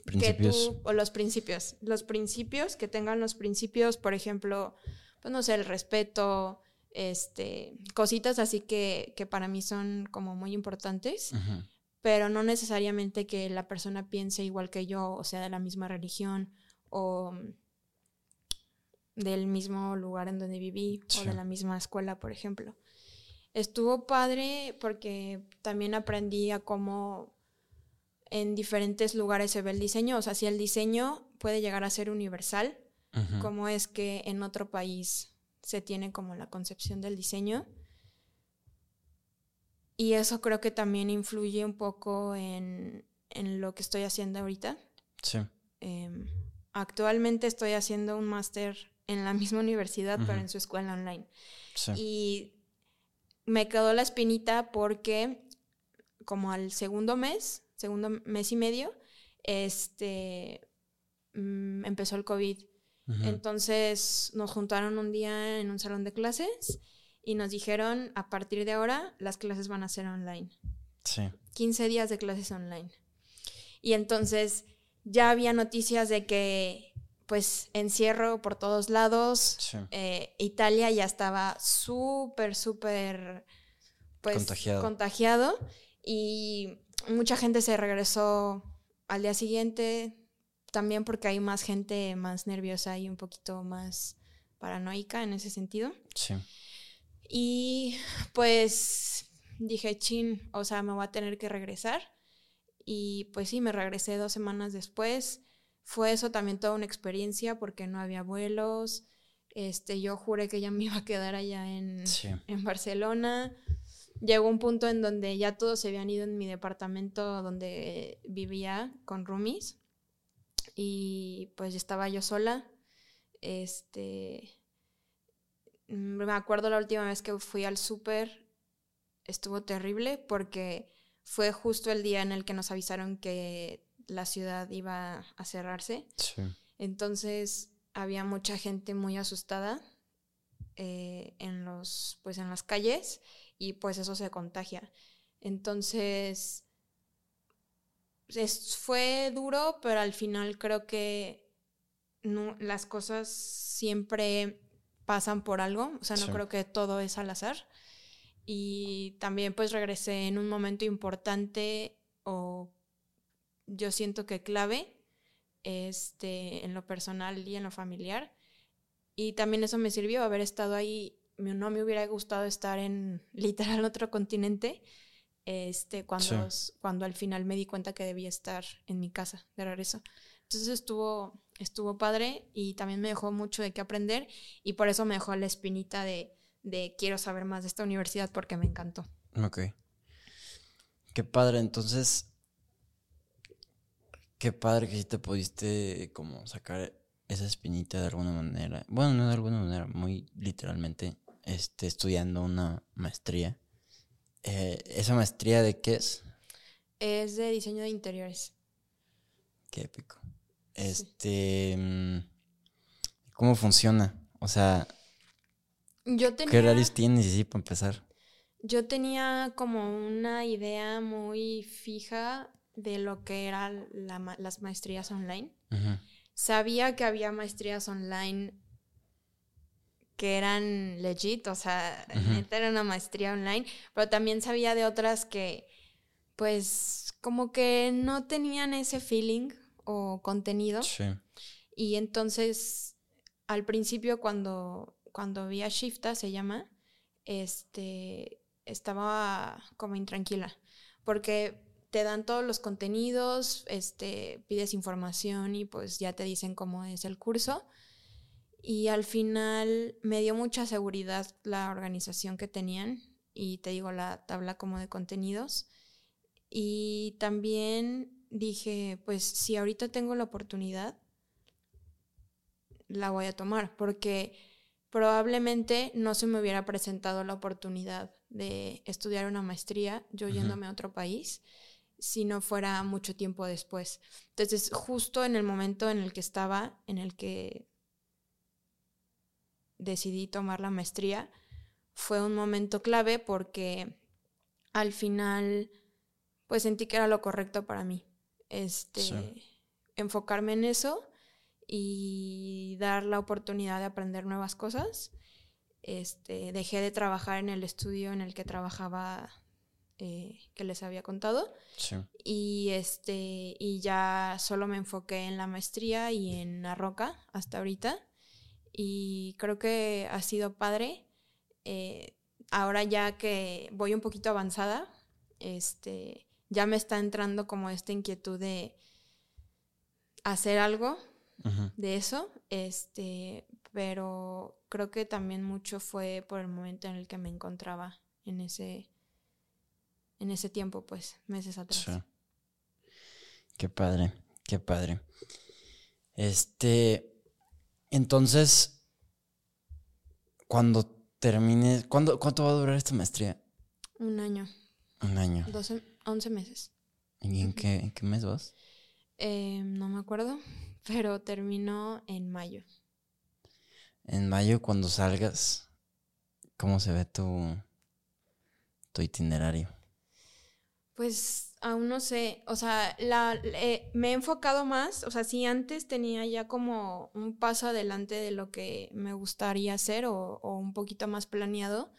principios. o los principios, los principios, que tengan los principios, por ejemplo, pues no sé, el respeto, este, cositas así que, que para mí son como muy importantes, pero no necesariamente que la persona piense igual que yo, o sea, de la misma religión, o del mismo lugar en donde viví, o de la misma escuela, por ejemplo. Estuvo padre porque también aprendí a cómo en diferentes lugares se ve el diseño. O sea, si el diseño puede llegar a ser universal, como es que en otro país se tiene como la concepción del diseño. Y eso creo que también influye un poco en, lo que estoy haciendo ahorita. Sí. Em, actualmente estoy haciendo un máster en la misma universidad, pero en su escuela online. Sí. Y me quedó la espinita porque como al segundo mes segundo mes y medio, este, mm, empezó el COVID. Entonces nos juntaron un día en un salón de clases y nos dijeron, a partir de ahora, las clases van a ser online. Sí. 15 días de clases online. Y entonces ya había noticias de que, pues, encierro por todos lados. Eh, Italia ya estaba súper, súper, pues, contagiado. contagiado. Y mucha gente se regresó al día siguiente, también porque hay más gente más nerviosa y un poquito más paranoica en ese sentido. Sí. Y pues dije, chin, o sea, me voy a tener que regresar. Y pues sí, me regresé dos semanas después. Fue eso también toda una experiencia porque no había vuelos. Este, yo juré que ya me iba a quedar allá en, en Barcelona llegó un punto en donde ya todos se habían ido en mi departamento donde vivía con roomies y pues estaba yo sola. Este, me acuerdo la última vez que fui al súper, estuvo terrible porque fue justo el día en el que nos avisaron que la ciudad iba a cerrarse. Entonces había mucha gente muy asustada eh, en los, pues en las calles y pues eso se contagia. Entonces, fue duro, pero al final creo que no, las cosas siempre pasan por algo, o sea, no Sí. creo que todo es al azar. Y también pues regresé en un momento importante o yo siento que clave este, en lo personal y en lo familiar. Y también eso me sirvió, haber estado ahí. No me hubiera gustado estar en literal otro continente este, cuando, cuando al final me di cuenta que debía estar en mi casa de regreso. Entonces estuvo, estuvo padre y también me dejó mucho de qué aprender y por eso me dejó la espinita de, de quiero saber más de esta universidad porque me encantó. Ok. Qué padre, entonces. Qué padre que sí te pudiste como sacar esa espinita de alguna manera. Bueno, no de alguna manera, muy literalmente, este, estudiando una maestría. Eh, ¿Esa maestría de qué es? Es de diseño de interiores. Qué épico. Este. mm, ¿Cómo funciona? O sea, Yo ¿qué tenía, horarios tienes y sí para empezar? yo tenía como una idea muy fija de lo que eran la las maestrías online. Sabía que había maestrías online que eran legit, o sea, era una maestría online, pero también sabía de otras que, pues, como que no tenían ese feeling o contenido. Sí. Y entonces, al principio, cuando, cuando vi a Shifta, se llama, este, estaba como intranquila, porque te dan todos los contenidos, este, pides información y pues ya te dicen cómo es el curso. Y al final me dio mucha seguridad la organización que tenían y te digo la tabla como de contenidos. Y también dije, pues si ahorita tengo la oportunidad, la voy a tomar, porque probablemente no se me hubiera presentado la oportunidad de estudiar una maestría yo yéndome a otro país si no fuera mucho tiempo después. Entonces, justo en el momento en el que estaba, en el que decidí tomar la maestría, fue un momento clave porque al final, pues sentí que era lo correcto para mí. Este, Sí. enfocarme en eso y dar la oportunidad de aprender nuevas cosas. Este, dejé de trabajar en el estudio en el que trabajaba eh, que les había contado Sí. y este y ya solo me enfoqué en la maestría y en la roca hasta ahorita y creo que ha sido padre Eh, ahora ya que voy un poquito avanzada este ya me está entrando como esta inquietud de hacer algo de eso este pero creo que también mucho fue por el momento en el que me encontraba en ese en ese tiempo pues meses atrás Sí. Qué padre, qué padre. Este, entonces, cuando termines, ¿cuándo, ¿cuánto va a durar esta maestría? Un año, Un año. 12, 11 meses. ¿Y en qué, en qué mes vas? Eh, no me acuerdo, pero terminó en mayo. En mayo, cuando salgas, ¿cómo se ve tu, tu itinerario? Pues aún no sé, o sea, la, eh, me he enfocado más, o sea, si antes tenía ya como un paso adelante de lo que me gustaría hacer o, o un poquito más planeado,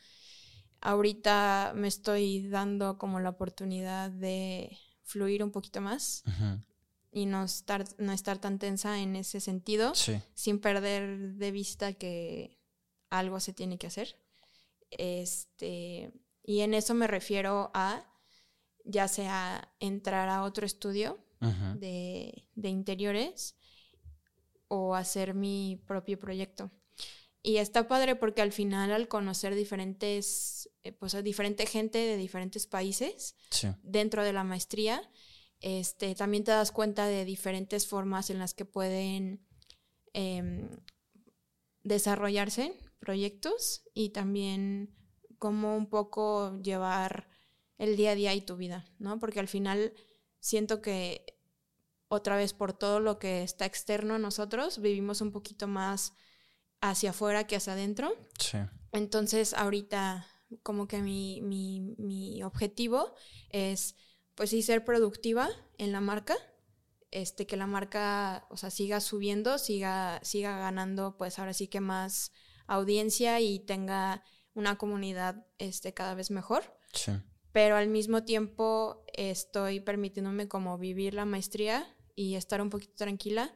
ahorita me estoy dando como la oportunidad de fluir un poquito más y no estar, no estar tan tensa en ese sentido. Sí. sin perder de vista que algo se tiene que hacer. Este, y en eso me refiero a ya sea entrar a otro estudio de, de interiores o hacer mi propio proyecto. Y está padre porque al final al conocer diferentes, eh, pues a diferente gente de diferentes países, Sí. dentro de la maestría, este, también te das cuenta de diferentes formas en las que pueden em, desarrollarse proyectos y también cómo un poco llevar el día a día y tu vida, ¿no? Porque al final siento que otra vez por todo lo que está externo a nosotros, vivimos un poquito más hacia afuera que hacia adentro. Sí. Entonces, ahorita como que mi, mi, mi objetivo es, pues sí, ser productiva en la marca, este, que la marca, o sea, siga subiendo, siga, siga ganando, pues ahora sí que más audiencia y tenga una comunidad este, cada vez mejor. Sí. Pero al mismo tiempo estoy permitiéndome como vivir la maestría y estar un poquito tranquila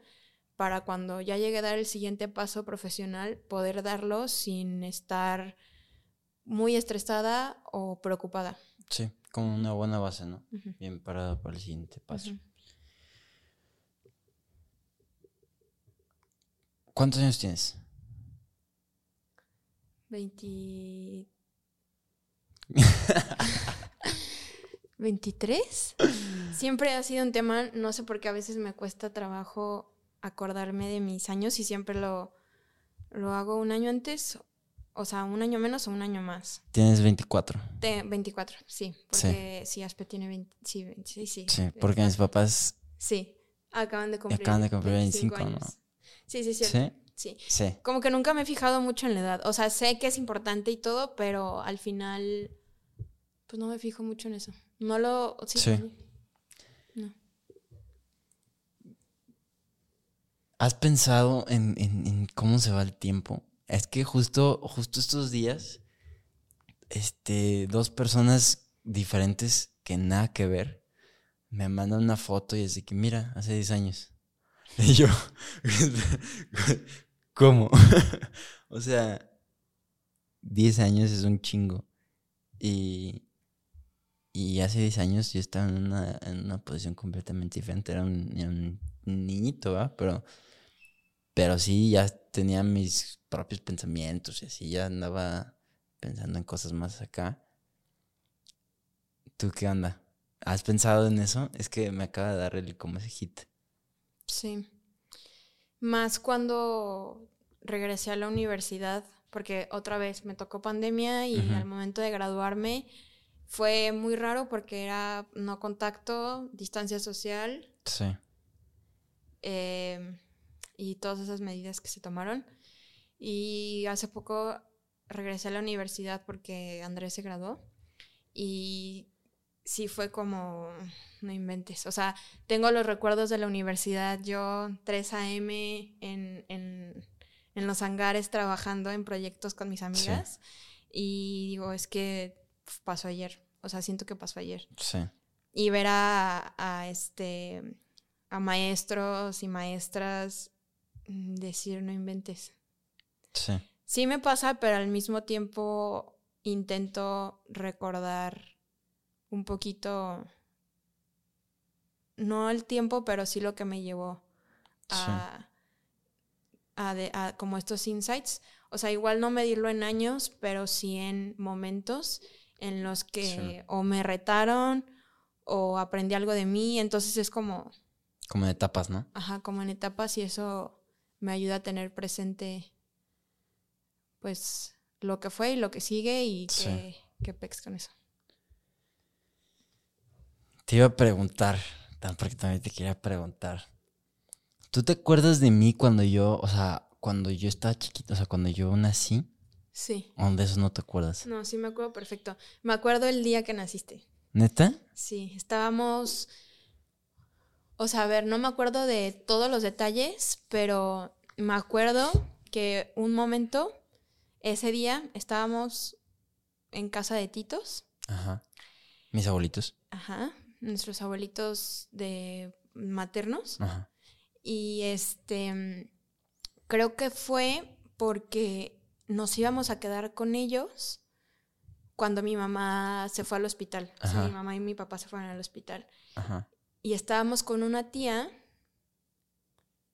para cuando ya llegue a dar el siguiente paso profesional, poder darlo sin estar muy estresada o preocupada. Sí, con una buena base, ¿no? Bien parada para el siguiente paso. ¿Cuántos años tienes? 20... 23. Siempre ha sido un tema, no sé por qué a veces me cuesta trabajo acordarme de mis años y siempre lo, lo hago un año antes, o sea, un año menos o un año más. Tienes 24. De 24, sí, porque sí, Aspe tiene 20, sí, sí, sí. Sí, porque mis papás... Sí, acaban de cumplir, acaban de cumplir 25, años. ¿no? Sí, sí, sí. Sí. Sí. Como que nunca me he fijado mucho en la edad. O sea, sé que es importante y todo, pero al final, pues no me fijo mucho en eso. No lo. Sí. No. ¿Has pensado en, en, cómo se va el tiempo? Es que justo, justo estos días, este, dos personas diferentes que nada que ver me mandan una foto y es de que, mira, hace 10 años. Y yo, ¿Cómo? o sea, 10 años es un chingo. Y, y hace 10 años yo estaba en una, en una posición completamente diferente. Era un, niñito, ¿verdad? Pero, pero sí, ya tenía mis propios pensamientos y así, ya andaba pensando en cosas más acá. ¿Tú qué onda? ¿Has pensado en eso? Es que me acaba de dar el como ese hit. Sí. Más cuando regresé a la universidad, porque otra vez me tocó pandemia y al momento de graduarme fue muy raro porque era no contacto, distancia social. Sí. Em, y todas esas medidas que se tomaron. Y hace poco regresé a la universidad porque Andrés se graduó. Y sí fue como, no inventes. O sea, tengo los recuerdos de la universidad, yo 3 a.m. En, en, en, los hangares trabajando en proyectos con mis amigas. Y digo, es que pasó ayer. O sea, siento que pasó ayer. Sí. Y ver a, a este a maestros y maestras mm, decir no inventes. Sí. Sí me pasa, pero al mismo tiempo intento recordar un poquito, no el tiempo, pero sí lo que me llevó a, a, como estos insights. O sea, igual no medirlo en años, pero sí en momentos en los que o me retaron o aprendí algo de mí. Entonces es como... Como en etapas, ¿no? Ajá, como en etapas y eso me ayuda a tener presente pues lo que fue y lo que sigue y que, que pex con eso. Te iba a preguntar, porque también te quería preguntar. ¿Tú te acuerdas de mí cuando yo, o sea, cuando yo estaba chiquito, o sea, cuando yo nací? Sí. ¿O de eso no te acuerdas? No, sí me acuerdo perfecto. Me acuerdo el día que naciste. ¿Neta? Sí, estábamos... O sea, a ver, no me acuerdo de todos los detalles, pero me acuerdo que un momento, ese día, estábamos en casa de Titos. Ajá. Mis abuelitos. Ajá nuestros abuelitos de maternos. Y este, creo que fue porque nos íbamos a quedar con ellos cuando mi mamá se fue al hospital. mi mamá y mi papá se fueron al hospital. Y estábamos con una tía.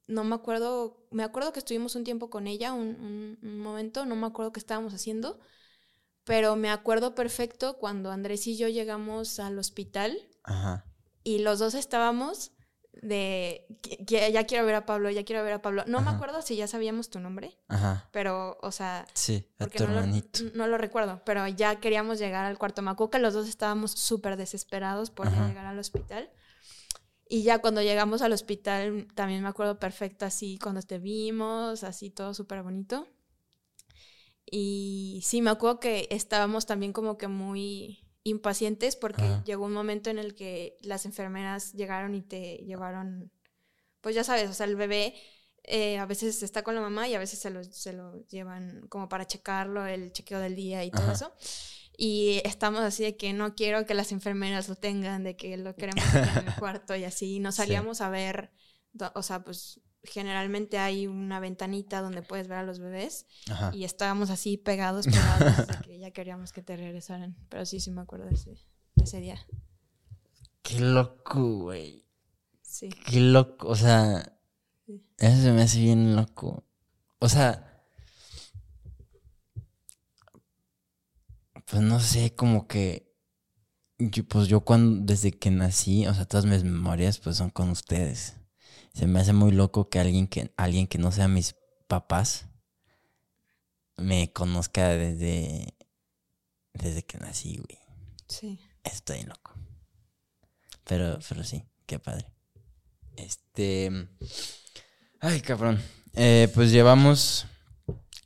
No me acuerdo, me acuerdo que estuvimos un tiempo con ella, un, un momento, no me acuerdo qué estábamos haciendo, pero me acuerdo perfecto cuando Andrés y yo llegamos al hospital Ajá. Y los dos estábamos de que, ya quiero ver a Pablo, ya quiero ver a Pablo. No me acuerdo si ya sabíamos tu nombre. Ajá. Pero, o sea. Sí, a tu no hermanito. Lo, no lo recuerdo, pero ya queríamos llegar al cuarto Macuca. Los dos estábamos súper desesperados por llegar al hospital. Y ya cuando llegamos al hospital, también me acuerdo perfecto así, cuando te vimos, así todo súper bonito. Y sí, me acuerdo que estábamos también como que muy impacientes porque llegó un momento en el que las enfermeras llegaron y te llevaron pues ya sabes, o sea, el bebé eh, a veces está con la mamá y a veces se lo, se lo llevan como para checarlo, el chequeo del día y todo eso. Y estamos así de que no quiero que las enfermeras lo tengan, de que lo queremos en el cuarto y así. Y nos salíamos a ver, o sea, pues generalmente hay una ventanita donde puedes ver a los bebés y estábamos así pegados, pegados, que ya queríamos que te regresaran. Pero sí, sí me acuerdo de ese, de ese día. Qué loco, güey. Sí. Qué loco, o sea, eso se me hace bien loco. O sea, pues no sé, como que, pues yo cuando, desde que nací, o sea, todas mis memorias pues son con ustedes. Se me hace muy loco que alguien que, alguien que no sea mis papás me conozca desde, desde que nací, güey. Sí. Estoy loco. Pero, pero sí, qué padre. Este. Ay, cabrón. Eh, pues llevamos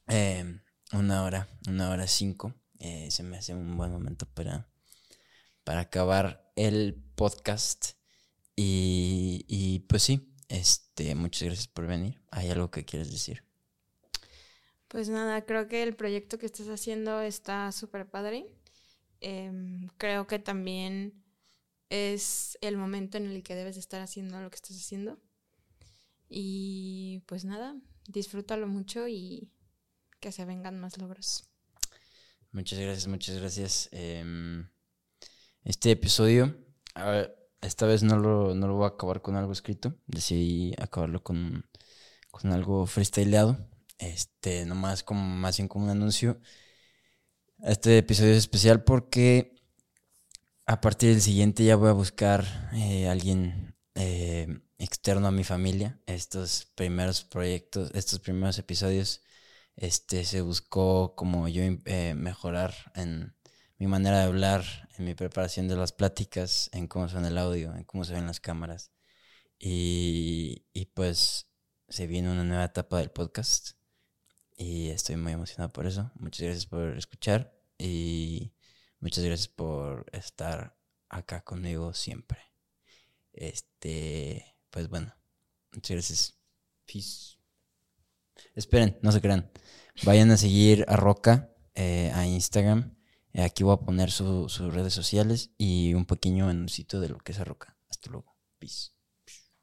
eh, una hora, una hora cinco. Eh, se me hace un buen momento para, para acabar el podcast. Y, pues sí, este, muchas gracias por venir. ¿Hay algo que quieres decir? Pues nada, creo que el proyecto que estás haciendo está súper padre. Em, creo que también es el momento en el que debes estar haciendo lo que estás haciendo. Y pues nada, disfrútalo mucho y que se vengan más logros. Muchas gracias, muchas gracias. Em, este episodio, esta vez no lo, no lo voy a acabar con algo escrito. Decidí acabarlo con, con algo freestyleado. Este, nomás como, más bien como un anuncio. Este episodio es especial porque a partir del siguiente ya voy a buscar eh, alguien eh, externo a mi familia. Estos primeros proyectos, estos primeros episodios este, se buscó como yo eh, mejorar en mi manera de hablar, en mi preparación de las pláticas, en cómo suena el audio, en cómo se ven las cámaras. Y, y pues se viene una nueva etapa del podcast y estoy muy emocionado por eso. Muchas gracias por escuchar y muchas gracias por estar acá conmigo siempre. Este, pues bueno, muchas gracias. Peace. Esperen, no se crean. Vayan a seguir a Roca eh, a Instagram. Aquí voy a poner sus redes sociales y un pequeño anuncito de lo que es a Roca. Hasta luego. Peace.